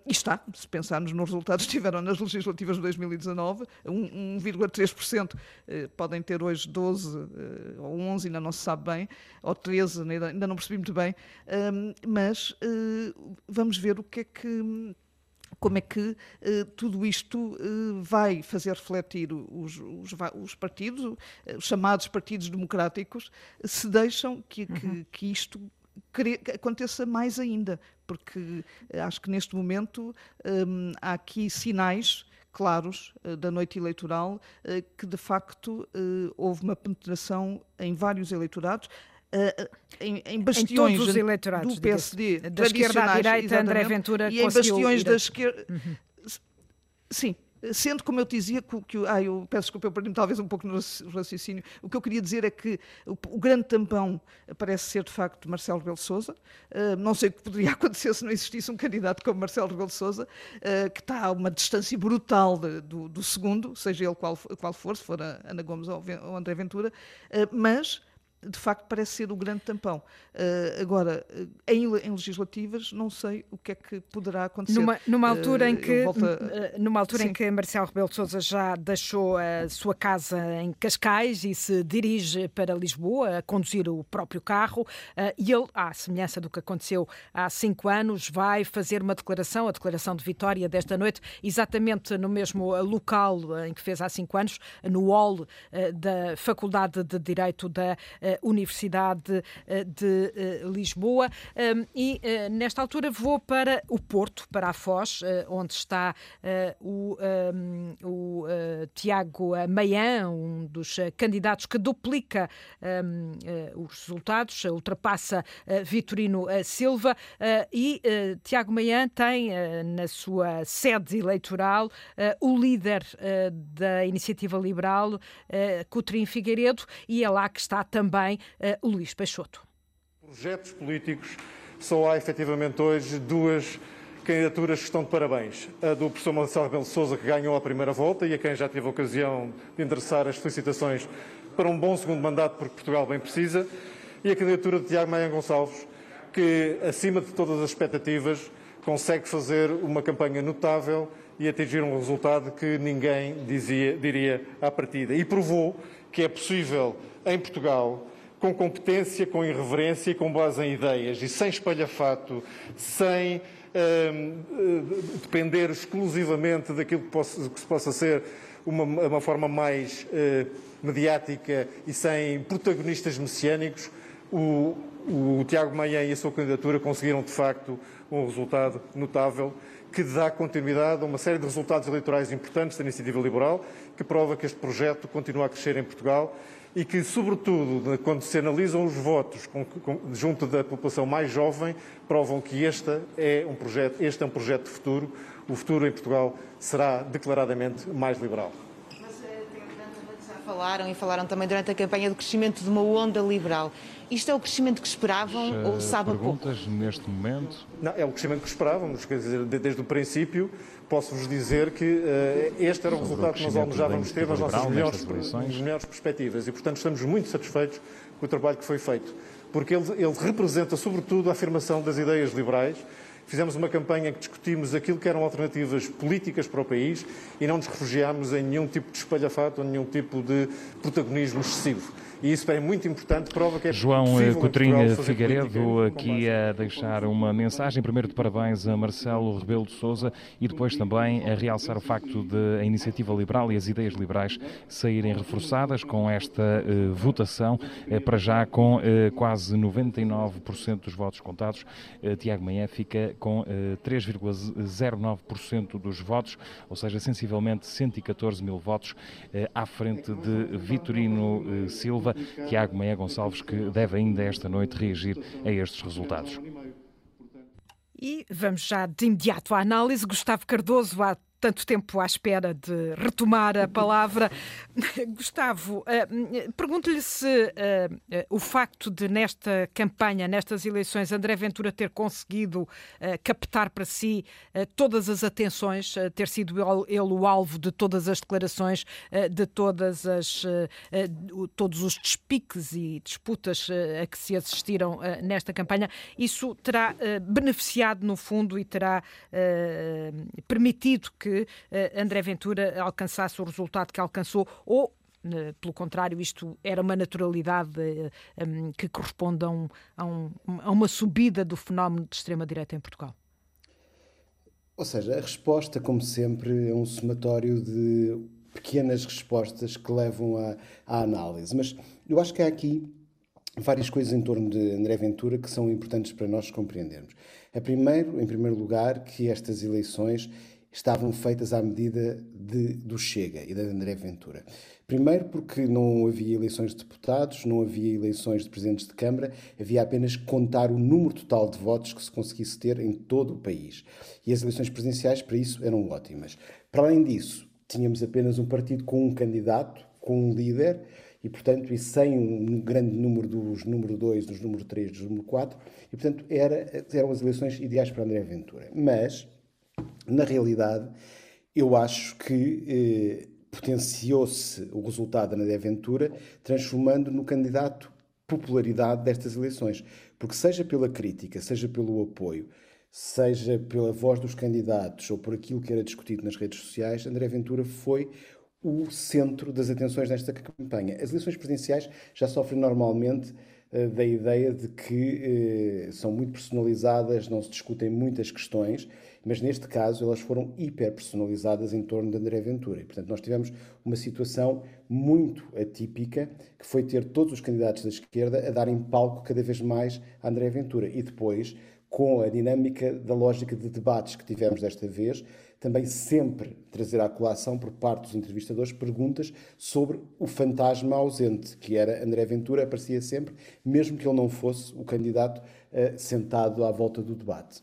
e está, se pensarmos nos resultados que tiveram nas legislativas de 2019, 1,3%, eh, podem ter hoje 12 eh, ou 11, ainda não se sabe bem, ou 13, ainda, não percebi muito bem, mas eh, vamos ver o que é que como é que tudo isto vai fazer refletir os, os, os, partidos, os chamados partidos democráticos, se deixam que, uhum. que, que isto aconteça mais ainda, porque eh, acho que neste momento um, há aqui sinais claros uh, da noite eleitoral uh, que de facto uh, houve uma penetração em vários eleitorados. Em, em, bastiões em do PSD, da esquerda à direita, André Ventura e em bastiões da esquerda. Uhum. Sim, Sendo, como eu dizia, que, que ah, eu peço desculpa, eu perdi talvez um pouco no raciocínio, o que eu queria dizer é que o, o grande tampão parece ser, de facto, Marcelo Rebelo de Sousa. Uh, não sei o que poderia [laughs] acontecer se não existisse um candidato como Marcelo Rebelo de Sousa, uh, que está a uma distância brutal de, do, do, segundo, seja ele qual, qual for, se for Ana Gomes ou, ou André Ventura, uh, mas de facto parece ser o grande tampão. Uh, agora, em, em, legislativas, não sei o que é que poderá acontecer. Numa, numa altura, uh, em, que, a... numa altura em que Marcelo Rebelo de Sousa já deixou a sua casa em Cascais e se dirige para Lisboa a conduzir o próprio carro, uh, e ele, à semelhança do que aconteceu há cinco anos, vai fazer uma declaração, a declaração de vitória desta noite, exatamente no mesmo local em que fez há cinco anos, no hall da Faculdade de Direito da Universidade eh, de eh, Lisboa. E eh, nesta altura vou para o Porto, para a Foz, onde está o, o Tiago Maian, um dos candidatos que duplica os resultados, ultrapassa Vitorino Silva e Tiago Maian tem na sua sede eleitoral o líder da Iniciativa Liberal, Coutrinho Figueiredo, e é lá que está também também o Luís Peixoto. Projetos políticos, só há efetivamente hoje duas candidaturas que estão de parabéns. A do professor Marcelo Rebelo de Sousa, que ganhou a primeira volta e a quem já tive a ocasião de endereçar as felicitações para um bom segundo mandato, porque Portugal bem precisa, e a candidatura de Tiago Maia Gonçalves, que, acima de todas as expectativas, consegue fazer uma campanha notável e atingir um resultado que ninguém dizia, diria à partida. E provou que é possível, em Portugal, com competência, com irreverência e com base em ideias e sem espalhafato, sem uh, depender exclusivamente daquilo que, que se possa ser uma, uma forma mais uh, mediática e sem protagonistas messiânicos, o, o Tiago Maia e a sua candidatura conseguiram, de facto, um resultado notável que dá continuidade a uma série de resultados eleitorais importantes da iniciativa liberal, que prova que este projeto continua a crescer em Portugal e que, sobretudo, quando se analisam os votos junto da população mais jovem, provam que este é um projeto, este é um projeto de futuro. O futuro em Portugal será declaradamente mais liberal falaram e falaram também durante a campanha do crescimento de uma onda liberal. Isto é o crescimento que esperavam uh, ou sabem perguntas pouco? neste momento? Não, é o crescimento que esperávamos. Quer dizer, desde o princípio, posso-vos dizer que uh, este era o resultado que nós almejávamos ter nas nossas melhores, nas melhores perspectivas. E, portanto, estamos muito satisfeitos com o trabalho que foi feito. Porque ele, ele representa, sobretudo, a afirmação das ideias liberais Fizemos uma campanha em que discutimos aquilo que eram alternativas políticas para o país e não nos refugiámos em nenhum tipo de espalhafato ou nenhum tipo de protagonismo excessivo. E isso é muito importante, prova que é João Cotrinha Figueiredo aqui a deixar uma mensagem, primeiro de parabéns a Marcelo Rebelo de Sousa e depois também a realçar o facto de a iniciativa liberal e as ideias liberais saírem reforçadas com esta uh, votação, uh, para já com uh, quase 99% dos votos contados. Tiago Maia fica com 3,09% dos votos, ou seja, sensivelmente 114 mil votos à frente de Vitorino Silva. Tiago Meia Gonçalves, que deve ainda esta noite reagir a estes resultados. E vamos já de imediato à análise. Gustavo Cardoso, tanto tempo à espera de retomar a palavra. [laughs] Gustavo, uh, pergunto-lhe se uh, uh, o facto de, nesta campanha, nestas eleições, André Ventura ter conseguido captar para si todas as atenções, ter sido ele, o alvo de todas as declarações, de todas as, todos os despiques e disputas a que se assistiram nesta campanha, isso terá beneficiado, no fundo, e terá permitido que que eh, André Ventura alcançasse o resultado que alcançou ou eh, pelo contrário, isto era uma naturalidade eh, um, que corresponde a, um, a, um, a, uma subida do fenómeno de extrema-direita em Portugal? Ou seja, a resposta, como sempre, é um somatório de pequenas respostas que levam à, à análise. Mas eu acho que há aqui várias coisas em torno de André Ventura que são importantes para nós compreendermos. A primeiro, em primeiro lugar, que estas eleições estavam feitas à medida de, do Chega e da André Ventura. Primeiro porque não havia eleições de deputados, não havia eleições de presidentes de Câmara, havia apenas contar o número total de votos que se conseguisse ter em todo o país. E as eleições presidenciais para isso eram ótimas. Para além disso, tínhamos apenas um partido com um candidato, com um líder, e portanto, e sem um grande número dos número 2, dos número 3, dos número 4, e portanto era, eram as eleições ideais para André Ventura. Mas na realidade, eu acho que eh, potenciou-se o resultado André Ventura, transformando no candidato popularidade destas eleições. Porque, seja pela crítica, seja pelo apoio, seja pela voz dos candidatos ou por aquilo que era discutido nas redes sociais, André Ventura foi o centro das atenções nesta campanha. As eleições presidenciais já sofrem normalmente eh, da ideia de que eh, são muito personalizadas, não se discutem muitas questões mas neste caso elas foram hiper personalizadas em torno de André Ventura. E, portanto, nós tivemos uma situação muito atípica, que foi ter todos os candidatos da esquerda a darem palco cada vez mais a André Ventura. E depois, com a dinâmica da lógica de debates que tivemos desta vez, também sempre trazer à colação, por parte dos entrevistadores, perguntas sobre o fantasma ausente, que era André Ventura, aparecia sempre, mesmo que ele não fosse o candidato uh, sentado à volta do debate.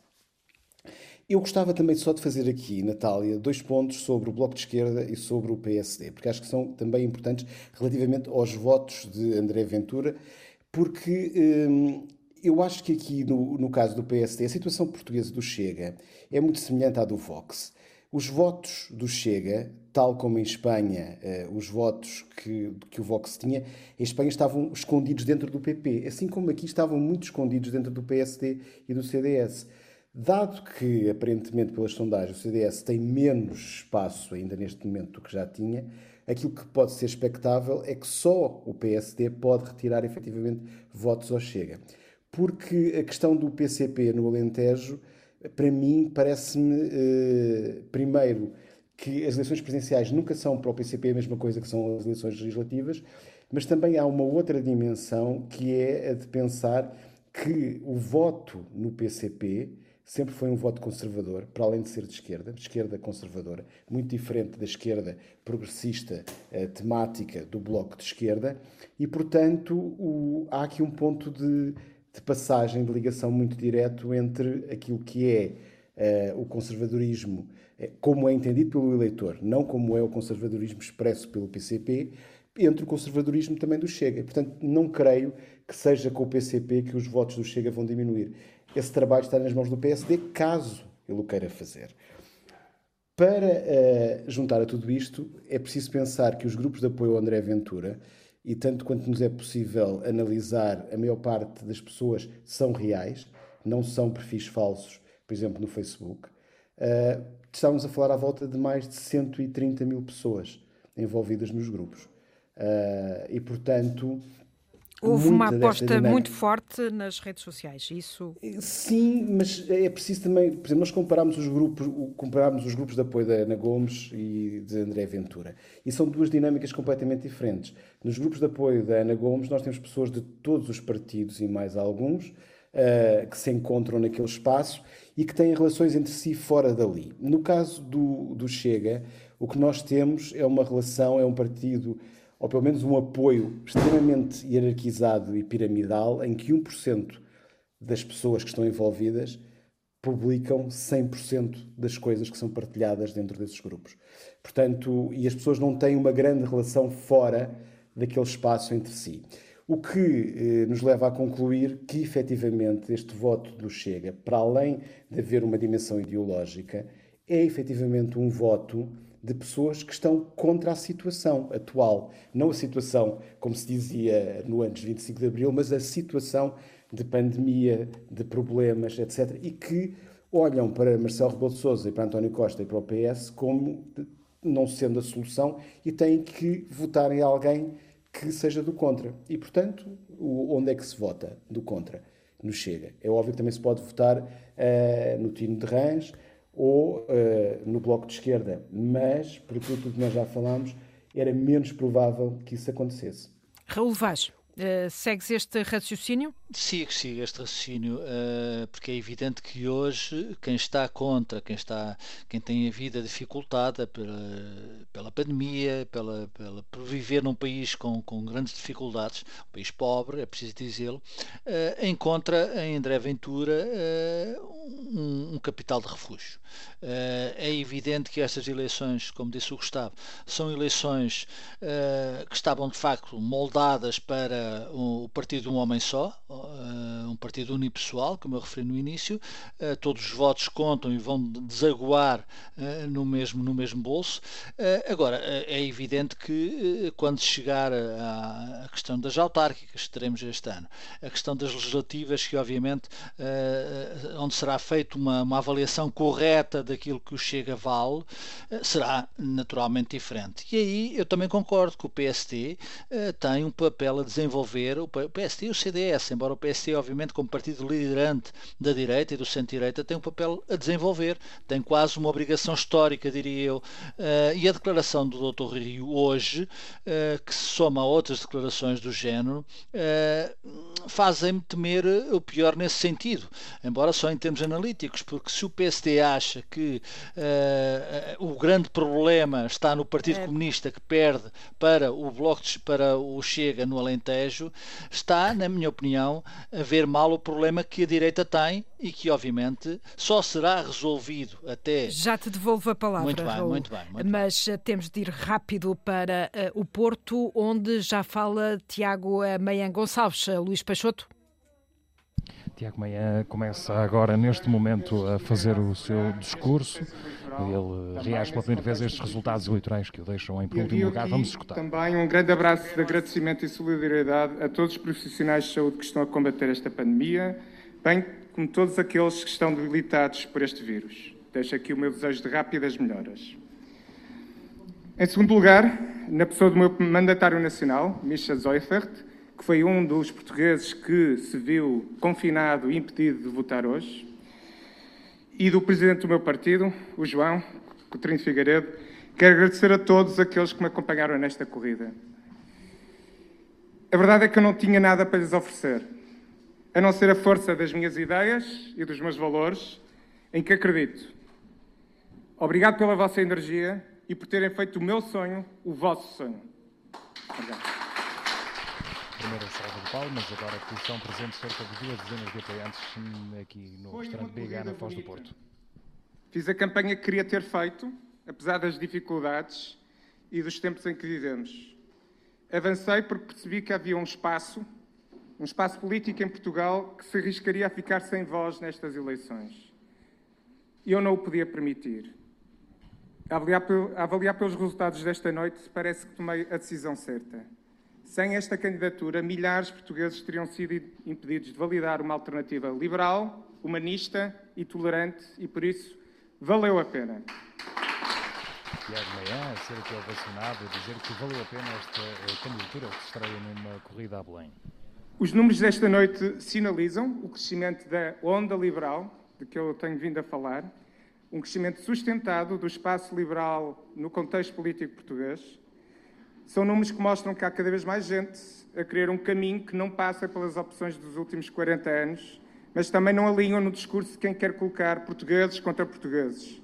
Eu gostava também só de fazer aqui, Natália, dois pontos sobre o Bloco de Esquerda e sobre o PSD, porque acho que são também importantes relativamente aos votos de André Ventura, porque hum, eu acho que aqui no, no caso do PSD, a situação portuguesa do Chega é muito semelhante à do Vox. Os votos do Chega, tal como em Espanha, uh, os votos que, que o Vox tinha, em Espanha estavam escondidos dentro do PP, assim como aqui estavam muito escondidos dentro do PSD e do CDS. Dado que, aparentemente, pelas sondagens, o CDS tem menos espaço ainda neste momento do que já tinha, aquilo que pode ser expectável é que só o PSD pode retirar efetivamente votos ao Chega. Porque a questão do PCP no Alentejo para mim, parece-me, eh, primeiro, que as eleições presidenciais nunca são para o PCP a mesma coisa que são as eleições legislativas, mas também há uma outra dimensão que é a de pensar que o voto no PCP sempre foi um voto conservador, para além de ser de esquerda, de esquerda conservadora, muito diferente da esquerda progressista eh, temática do bloco de esquerda, e portanto o, há aqui um ponto de de passagem, de ligação muito direto entre aquilo que é uh, o conservadorismo, uh, como é entendido pelo eleitor, não como é o conservadorismo expresso pelo PCP, entre o conservadorismo também do Chega. Portanto, não creio que seja com o PCP que os votos do Chega vão diminuir. Esse trabalho está nas mãos do PSD, caso ele o queira fazer. Para uh, juntar a tudo isto, é preciso pensar que os grupos de apoio ao André Ventura e tanto quanto nos é possível analisar, a maior parte das pessoas são reais, não são perfis falsos, por exemplo, no Facebook. Uh, estamos a falar à volta de mais de 130 mil pessoas envolvidas nos grupos. Uh, e, portanto, Houve uma aposta muito forte nas redes sociais, isso? Sim, mas é preciso também, por exemplo, nós comparamos os grupos, comparamos os grupos de apoio da Ana Gomes e de André Ventura, e são duas dinâmicas completamente diferentes. Nos grupos de apoio da Ana Gomes, nós temos pessoas de todos os partidos e mais alguns uh, que se encontram naquele espaço e que têm relações entre si fora dali. No caso do, do Chega, o que nós temos é uma relação, é um partido ou pelo menos um apoio extremamente hierarquizado e piramidal, em que 1% das pessoas que estão envolvidas publicam 100% das coisas que são partilhadas dentro desses grupos. Portanto, e as pessoas não têm uma grande relação fora daquele espaço entre si. O que eh, nos leva a concluir que, efetivamente, este voto do Chega, para além de haver uma dimensão ideológica, é efetivamente um voto de pessoas que estão contra a situação atual. Não a situação, como se dizia no antes 25 de Abril, mas a situação de pandemia, de problemas, etc. E que olham para Marcelo Rebelo de Sousa e para António Costa e para o PS como não sendo a solução e têm que votar em alguém que seja do contra. E, portanto, onde é que se vota do contra? No Chega. É óbvio que também se pode votar uh, no Tino de Rãs, ou uh, no Bloco de Esquerda, mas, por tudo que nós já falámos, era menos provável que isso acontecesse. Raul Vaz, Uh, segues este raciocínio? Sigo, sigo este raciocínio, uh, porque é evidente que hoje quem está contra, quem, está, quem tem a vida dificultada pela, pela pandemia, pela, pela, por viver num país com, com grandes dificuldades, um país pobre, é preciso dizê-lo, uh, encontra em André Ventura um, um, capital de refúgio. é evidente que estas eleições, como disse o Gustavo, são eleições que estavam de facto moldadas para o partido de um homem só, eh, um partido unipessoal, como eu referi no início, eh, todos os votos contam e vão desaguar eh, no mesmo, no mesmo bolso. Agora, é evidente que quando chegar à questão das autárquicas que teremos este ano, a questão das legislativas, que obviamente onde será feita uma, uma avaliação correta daquilo que o Chega vale, será naturalmente diferente. E aí eu também concordo que o PST tem um papel a desenvolver desenvolver o PSD e o CDS, embora o PSD, obviamente, como partido liderante da direita e do centro-direita, tem um papel a desenvolver, tem quase uma obrigação histórica, diria eu. Uh, e a declaração do Dr. Rio hoje, uh, que se soma a outras declarações do género, uh, fazem-me temer o pior nesse sentido, embora só em termos analíticos, porque se o PSD acha que o grande problema está no Partido é. Comunista que perde para o Bloco de, para o Chega no Alentejo, está, na minha opinião, a ver mal o problema que a direita tem e que, obviamente, só será resolvido até. Já te devolvo a palavra. Muito bem, Raul. muito bem. Muito Mas bem. Eh, temos de ir rápido para uh, o Porto, onde já fala Tiago uh, Meian Gonçalves. Luís Peixoto. Tiago Meia começa agora, neste momento, a fazer o seu discurso. Ele reage pela primeira vez a estes resultados eleitorais que o deixam em penúltimo lugar. Vamos escutar. Também um grande abraço de agradecimento e solidariedade a todos os profissionais de saúde que estão a combater esta pandemia, bem como todos aqueles que estão debilitados por este vírus. Deixo aqui o meu desejo de rápidas melhoras. Em segundo lugar, na pessoa do meu mandatário nacional, Misha Zeufert, que foi um dos portugueses que se viu confinado e impedido de votar hoje, e do presidente do meu partido, o João Coutinho Figueiredo, quero agradecer a todos aqueles que me acompanharam nesta corrida. A verdade é que eu não tinha nada para lhes oferecer, a não ser a força das minhas ideias e dos meus valores, em que acredito. Obrigado pela vossa energia e por terem feito o meu sonho o vosso sonho. Obrigado primeira salva de palmas, agora que estão presentes cerca de duas dezenas de apoiantes aqui no restaurante BH na Foz do Porto. Fiz a campanha que queria ter feito, apesar das dificuldades e dos tempos em que vivemos. Avancei porque percebi que havia um espaço, um espaço político em Portugal que se arriscaria a ficar sem voz nestas eleições. E eu não o podia permitir. A avaliar, a avaliar pelos resultados desta noite, parece que tomei a decisão certa. Sem esta candidatura, milhares de portugueses teriam sido impedidos de validar uma alternativa liberal, humanista e tolerante, e por isso valeu a pena. Tiago Meia, a ser aqui ovacionado, a dizer que valeu a pena esta eh, candidatura que se estreia numa corrida a Belém. Os números desta noite sinalizam o crescimento da onda liberal, de que eu tenho vindo a falar, um crescimento sustentado do espaço liberal no contexto político português, são números que mostram que há cada vez mais gente a querer um caminho que não passa pelas opções dos últimos 40 anos, mas também não alinham no discurso de quem quer colocar portugueses contra portugueses.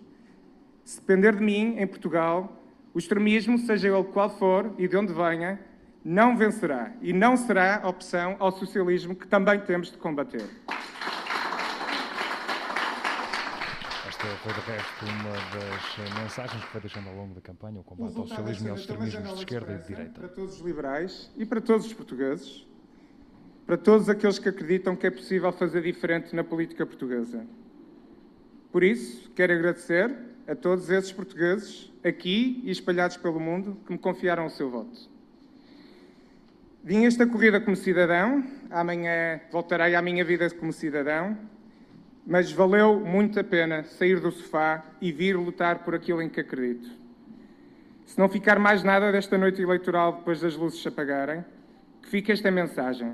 Se depender de mim, em Portugal, o extremismo, seja ele qual for e de onde venha, não vencerá e não será opção ao socialismo que também temos de combater. Esta foi, de resto, uma das mensagens que foi deixando ao longo da campanha o combate ao socialismo e aos extremismos de esquerda e de direita. Para todos os liberais e para todos os portugueses, para todos aqueles que acreditam que é possível fazer diferente na política portuguesa. Por isso, quero agradecer a todos esses portugueses, aqui e espalhados pelo mundo, que me confiaram o seu voto. Vim esta corrida como cidadão, amanhã voltarei à minha vida como cidadão mas valeu muito a pena sair do sofá e vir lutar por aquilo em que acredito. Se não ficar mais nada desta noite eleitoral depois das luzes se apagarem, que fique esta mensagem.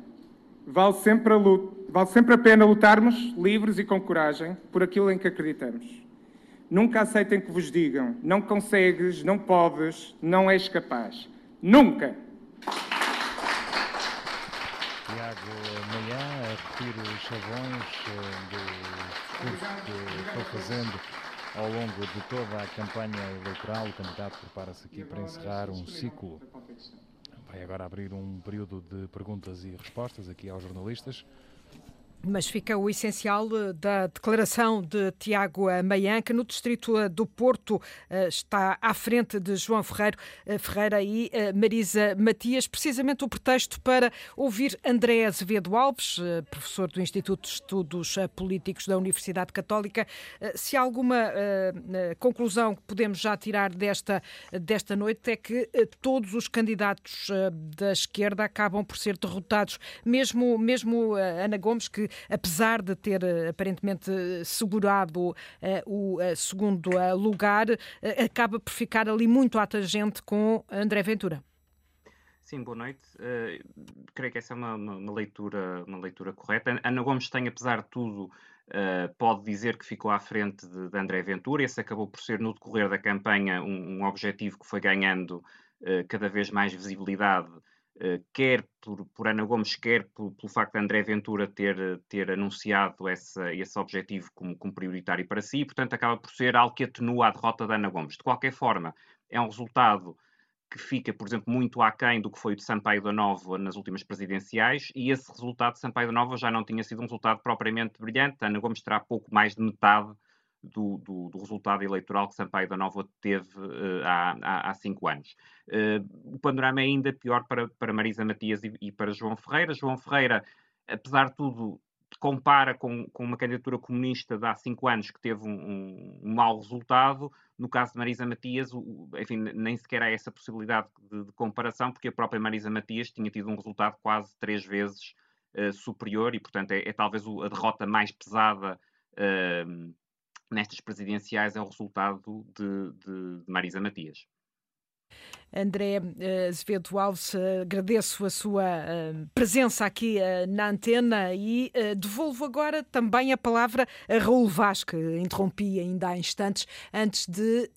Vale sempre, a luta, vale sempre a pena lutarmos livres e com coragem por aquilo em que acreditamos. Nunca aceitem que vos digam não consegues, não podes, não és capaz. Nunca! Tiago Meia a repetir os chavões eh, do discurso que foi fazendo ao longo de toda a campanha eleitoral. O candidato prepara-se aqui para encerrar um ciclo. Vai agora abrir um período de perguntas e respostas aqui aos jornalistas. Mas fica o essencial eh, da declaração de Tiago Maian, que no distrito eh, do Porto eh, está à frente de João Ferreiro, Ferreira e Marisa Matias, precisamente o pretexto para ouvir André Azevedo Alves, professor do Instituto de Estudos Políticos da Universidade Católica. Se há alguma conclusão que podemos já tirar desta, desta noite é que todos os candidatos da esquerda acabam por ser derrotados, mesmo, mesmo Ana Gomes, que apesar de ter eh, aparentemente segurado eh, o eh, segundo lugar, acaba por ficar ali muito à tangente com André Ventura. Sim, boa noite. Uh, creio que essa é uma, uma, uma, leitura, uma leitura correta. Ana Gomes tem, apesar de tudo, uh, pode dizer que ficou à frente de, de, André Ventura. Esse acabou por ser, no decorrer da campanha, um, um objetivo que foi ganhando uh, cada vez mais visibilidade quer por, por, Ana Gomes, quer por, pelo facto de André Ventura ter, ter anunciado essa, esse objetivo como, como, prioritário para si, e, portanto, acaba por ser algo que atenua a derrota de Ana Gomes. De qualquer forma, é um resultado que fica, por exemplo, muito aquém do que foi o de Sampaio da Nova nas últimas presidenciais, e esse resultado de Sampaio da Nova já não tinha sido um resultado propriamente brilhante. Ana Gomes terá pouco mais de metade do, do, do, resultado eleitoral que Sampaio da Nova teve uh, há, há, cinco anos. Uh, o panorama é ainda pior para, para Marisa Matias e, e, para João Ferreira. João Ferreira, apesar de tudo, compara com, com, uma candidatura comunista de há cinco anos que teve um, um, um mau resultado, no caso de Marisa Matias, o, enfim, nem sequer há essa possibilidade de, de, comparação, porque a própria Marisa Matias tinha tido um resultado quase três vezes uh, superior e, portanto, é, é talvez a derrota mais pesada uh, nestas presidenciais, é o resultado de, de, de Marisa Matias. André eh, Azevedo Alves, eh, agradeço a sua eh, presença aqui na antena e devolvo agora também a palavra a Raul Vaz, que interrompi ainda há instantes, antes de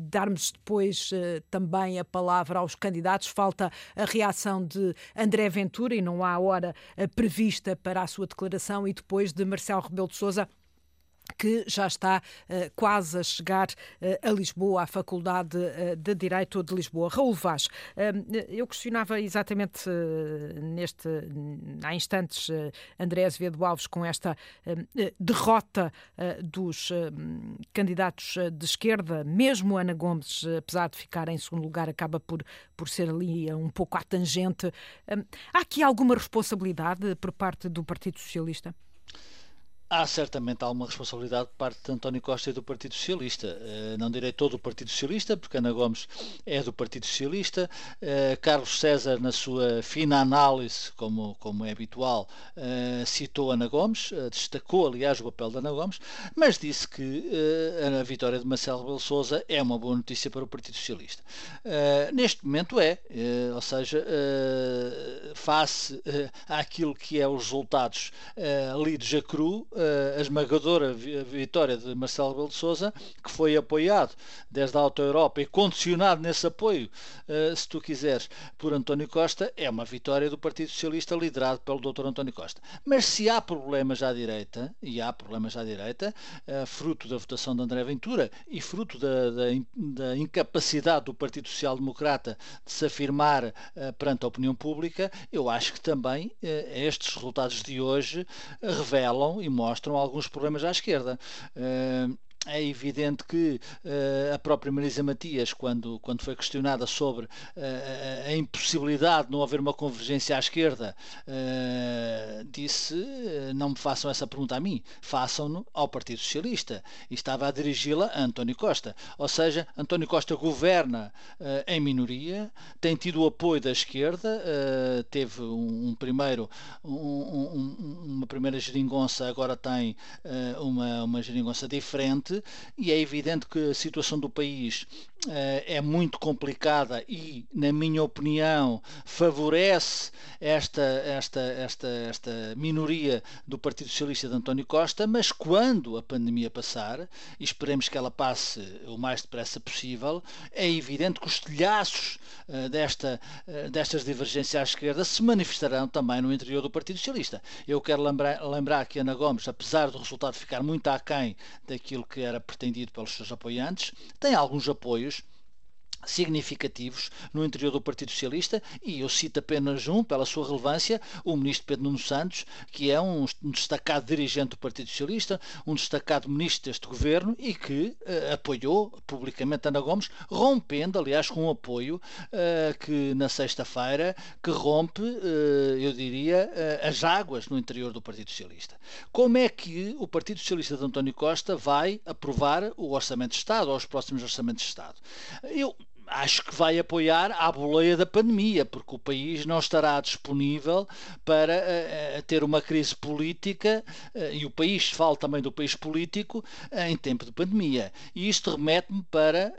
darmos depois também a palavra aos candidatos. Falta a reação de André Ventura e não há hora prevista para a sua declaração e depois de Marcelo Rebelo de Sousa que já está uh, quase a chegar uh, a Lisboa, à Faculdade uh, de Direito de Lisboa. Raul Vaz, eu questionava exatamente neste, há instantes, André Azevedo Alves com esta derrota dos candidatos de esquerda, mesmo Ana Gomes, apesar de ficar em segundo lugar, acaba por, por ser ali um pouco à tangente. há aqui alguma responsabilidade por parte do Partido Socialista? Há certamente alguma responsabilidade por parte de António Costa e do Partido Socialista. Eh, não direi todo o Partido Socialista, porque Ana Gomes é do Partido Socialista. Eh, Carlos César, na sua fina análise, como, como é habitual, eh, citou Ana Gomes, destacou, aliás, o papel de Ana Gomes, mas disse que a vitória de Marcelo Rebelo Sousa é uma boa notícia para o Partido Socialista. Neste momento é, ou seja, face àquilo que é os resultados lidos a cru, a esmagadora vitória de Marcelo Rebelo de Sousa, que foi apoiado desde a Auto Europa e condicionado nesse apoio, uh, se tu quiseres, por António Costa, é uma vitória do Partido Socialista liderado pelo Dr. António Costa. Mas se há problemas à direita, e há problemas à direita, uh, fruto da votação de André Ventura e fruto da, da, da incapacidade do Partido Social Democrata de se afirmar uh, perante a opinião pública, eu acho que também estes resultados de hoje revelam e mostram mostram alguns problemas à esquerda. Uh, é evidente que uh, a própria Marisa Matias, quando, quando foi questionada sobre uh, a impossibilidade de não haver uma convergência à esquerda, uh, disse: não me façam essa pergunta a mim, façam-no ao Partido Socialista. E estava a dirigi-la a António Costa. Ou seja, António Costa governa em minoria, tem tido o apoio da esquerda, teve um, um primeiro, um, um, uma primeira geringonça, agora tem uma, uma geringonça diferente e é evidente que a situação do país uh, é muito complicada e, na minha opinião, favorece esta, esta, esta, esta minoria do Partido Socialista de António Costa, mas quando a pandemia passar, e esperemos que ela passe o mais depressa possível, é evidente que os telhaços uh, desta, uh, destas divergências à esquerda se manifestarão também no interior do Partido Socialista. Eu quero lembrar, lembrar que Ana Gomes, apesar do resultado ficar muito aquém daquilo que era pretendido pelos seus apoiantes, tem alguns apoios significativos no interior do Partido Socialista e eu cito apenas um, pela sua relevância, o ministro Pedro Nuno Santos, que é um, destacado dirigente do Partido Socialista, um destacado ministro deste governo e que uh, apoiou publicamente Ana Gomes, rompendo, aliás, com um apoio uh, que na sexta-feira que rompe, uh, eu diria, as águas no interior do Partido Socialista. Como é que o Partido Socialista de António Costa vai aprovar o Orçamento de Estado ou os próximos Orçamentos de Estado? Eu acho que vai apoiar à boleia da pandemia, porque o país não estará disponível para uh, ter uma crise política, uh, e o país, falo também do país político, uh, em tempo de pandemia. E isto remete-me para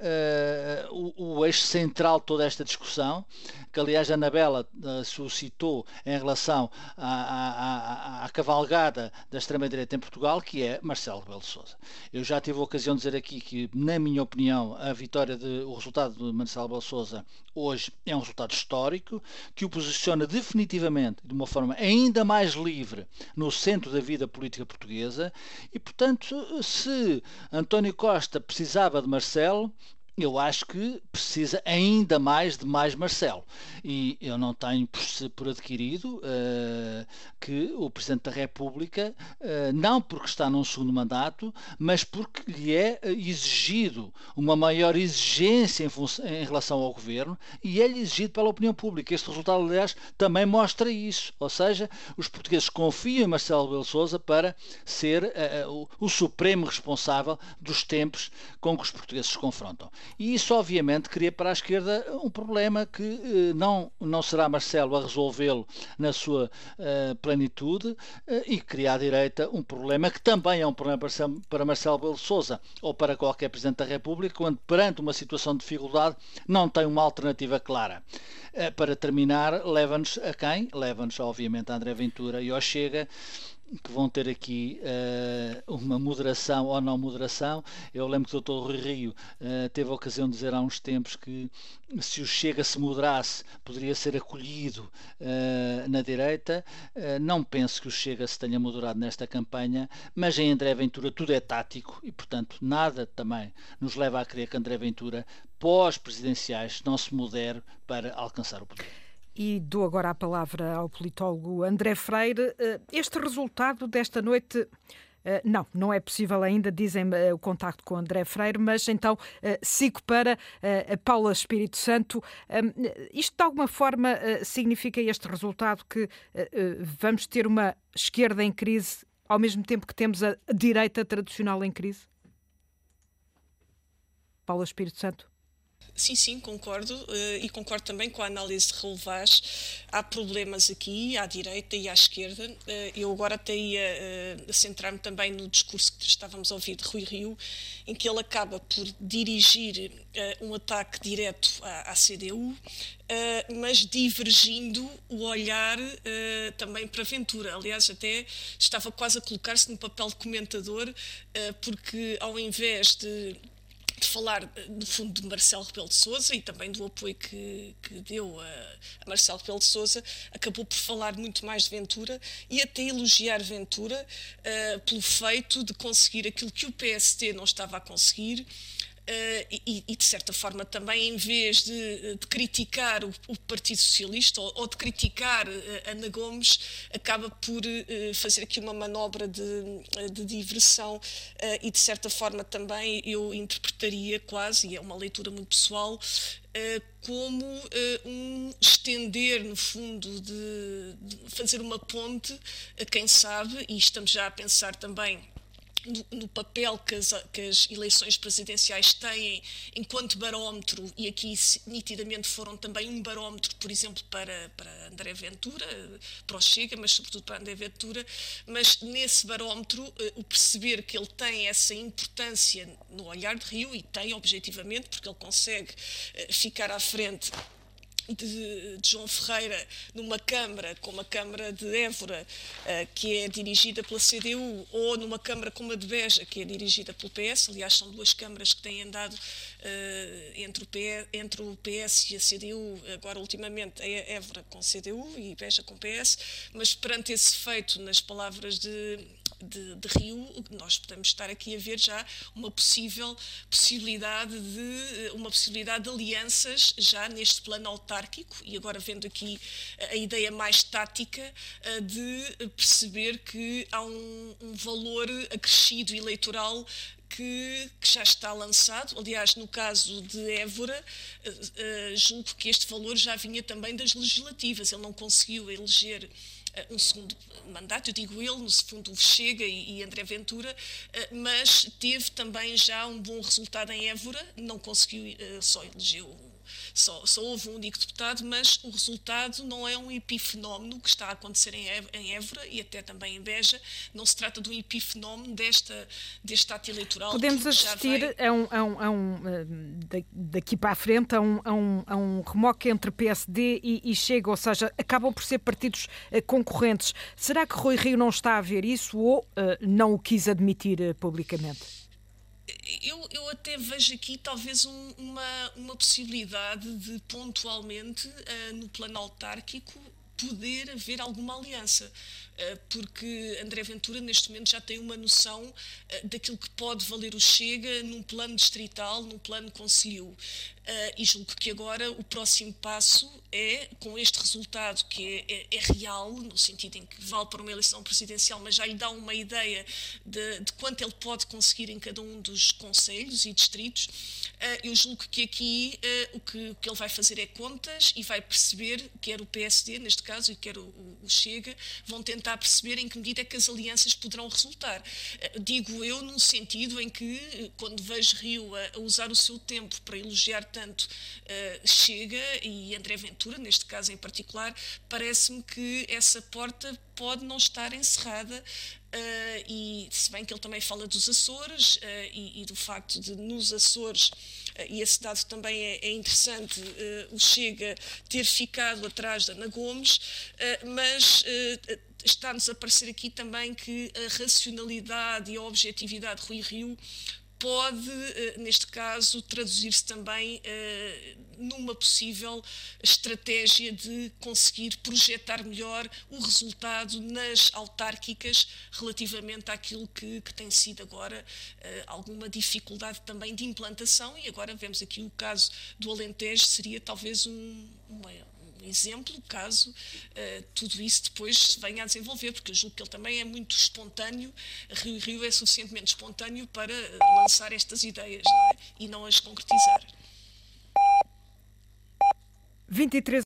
o, o, eixo central de toda esta discussão, que aliás a Anabela suscitou em relação à, à, à cavalgada da extrema-direita em Portugal, que é Marcelo Rebelo Sousa. Eu já tive a ocasião de dizer aqui que, na minha opinião, a vitória de, o resultado de Marcelo Rebelo Sousa hoje é um resultado histórico que o posiciona definitivamente de uma forma ainda mais livre no centro da vida política portuguesa. E, portanto, se António Costa precisava de Marcelo, eu acho que precisa ainda mais de mais Marcelo. E eu não tenho por, adquirido uh, que o Presidente da República, uh, não porque está num segundo mandato, mas porque lhe é exigido uma maior exigência em, em relação ao Governo e é-lhe exigido pela opinião pública. Este resultado, aliás, também mostra isso. Ou seja, os portugueses confiam em Marcelo Rebelo Sousa para ser uh, o, o supremo responsável dos tempos com que os portugueses se confrontam. E isso, obviamente, cria para a esquerda um problema que eh, não, não será Marcelo a resolvê-lo na sua uh, plenitude uh, e cria à direita um problema que também é um problema para, Marcelo Belo Souza ou para qualquer Presidente da República, quando perante uma situação de dificuldade não tem uma alternativa clara. Uh, para terminar, leva-nos a quem? Leva-nos, obviamente, a André Ventura e ao Chega que vão ter aqui uh, uma moderação ou não moderação. Eu lembro que o Dr. Rui Rio uh, teve a ocasião de dizer há uns tempos que se o Chega se moderasse, poderia ser acolhido uh, na direita. não penso que o Chega se tenha moderado nesta campanha, mas em André Ventura tudo é tático e, portanto, nada também nos leva a crer que André Ventura, pós-presidenciais, não se modere para alcançar o poder. E dou agora a palavra ao politólogo André Freire. Eh, este resultado desta noite. Uh, não, não é possível ainda, dizem uh, o contacto com André Freire, mas então sigo para a Paula Espírito Santo. isto de alguma forma significa este resultado que vamos ter uma esquerda em crise ao mesmo tempo que temos a direita tradicional em crise? Paula Espírito Santo. Sim, sim, concordo. Uh, e concordo também com a análise de Relevaz. Há problemas aqui, à direita e à esquerda. Uh, eu agora até ia uh, centrar-me também no discurso que estávamos a ouvir de Rui Rio, em que ele acaba por dirigir um ataque direto à, à CDU, mas divergindo o olhar também para Ventura. Aliás, até estava quase a colocar-se no papel de comentador, porque ao invés de de falar, no fundo, de Marcelo Rebelo de Sousa e também do apoio que, que deu a, a Marcelo Rebelo de Sousa, acabou por falar muito mais de Ventura e até elogiar Ventura uh, pelo feito de conseguir aquilo que o PST não estava a conseguir, e, e, de certa forma também em vez de, de criticar o, o, Partido Socialista ou, ou de criticar uh, Ana Gomes acaba por fazer aqui uma manobra de, de diversão e de certa forma também eu interpretaria quase e é uma leitura muito pessoal como um estender no fundo de, de fazer uma ponte quem sabe e estamos já a pensar também no, papel que as, que as, eleições presidenciais têm enquanto barómetro, e aqui nitidamente foram também um barómetro, por exemplo, para, para André Ventura, para o Chega, mas sobretudo para André Ventura, mas nesse barómetro eh, o perceber que ele tem essa importância no olhar de Rio, e tem objetivamente, porque ele consegue eh, ficar à frente de, de, João Ferreira numa Câmara, como a Câmara de Évora, uh, que é dirigida pela CDU, ou numa Câmara como a de Beja, que é dirigida pelo PS. Aliás, são duas câmaras que têm andado uh, entre, o PS, entre o PS e a CDU, agora ultimamente é Évora com CDU e Beja com PS, mas perante esse feito, nas palavras de de, de, Rio, nós podemos estar aqui a ver já uma possível possibilidade de uma possibilidade de alianças já neste plano autárquico e agora vendo aqui a ideia mais tática eh, de perceber que há um, um valor acrescido eleitoral que, que, já está lançado. Aliás, no caso de Évora, uh, uh, julgo que este valor já vinha também das legislativas. Ele não conseguiu eleger um segundo mandato, eu digo ele, no fundo Chega e, e André Ventura, eh, mas teve também já um bom resultado em Évora, não conseguiu, eh, só elegeu só, só houve um único deputado, mas o resultado não é um epifenómeno que está a acontecer em Évora e até também em Beja. Não se trata de um epifenómeno desta, deste ato eleitoral. Podemos assistir a, um, a, um, a um, eh, daqui para a frente a um, a um, a um remoque entre PSD e, e Chega, ou seja, acabam por ser partidos eh, concorrentes. Será que Rui Rio não está a ver isso ou uh, não o quis admitir uh, publicamente? Eu, eu até vejo aqui talvez um, uma, uma possibilidade de pontualmente uh, no plano autárquico poder haver alguma aliança. Eh, porque André Ventura, neste momento, já tem uma noção eh, daquilo que pode valer o Chega num plano distrital, num plano conselho. E julgo que agora o próximo passo é, com este resultado que é, é, é, real, no sentido em que vale para uma eleição presidencial, mas já lhe dá uma ideia de, de quanto ele pode conseguir em cada um dos conselhos e distritos, uh, eu julgo que aqui o, que, o, que, ele vai fazer é contas e vai perceber, quer o PSD, neste caso, e quer o, o Chega, vão tentar perceber em que medida é que as alianças poderão resultar. digo eu, num sentido em que, quando vejo Rio a, usar o seu tempo para elogiar tanto uh, Chega e André Ventura, neste caso em particular, parece-me que essa porta pode não estar encerrada Uh, e se bem que ele também fala dos Açores uh, e, e, do facto de nos Açores, uh, e esse dado também é, é interessante, o Chega ter ficado atrás da Ana Gomes, mas está-nos a parecer aqui também que a racionalidade e a objetividade de Rui Rio pode, eh, neste caso, traduzir-se também eh, numa possível estratégia de conseguir projetar melhor o resultado nas autárquicas relativamente àquilo que, que tem sido agora eh, alguma dificuldade também de implantação. E agora vemos aqui o caso do Alentejo seria talvez um, exemplo caso uh, tudo isso depois venha a desenvolver, porque eu julgo que ele também é muito espontâneo, Rio Rio é suficientemente espontâneo para lançar estas ideias não é? e não as concretizar. 23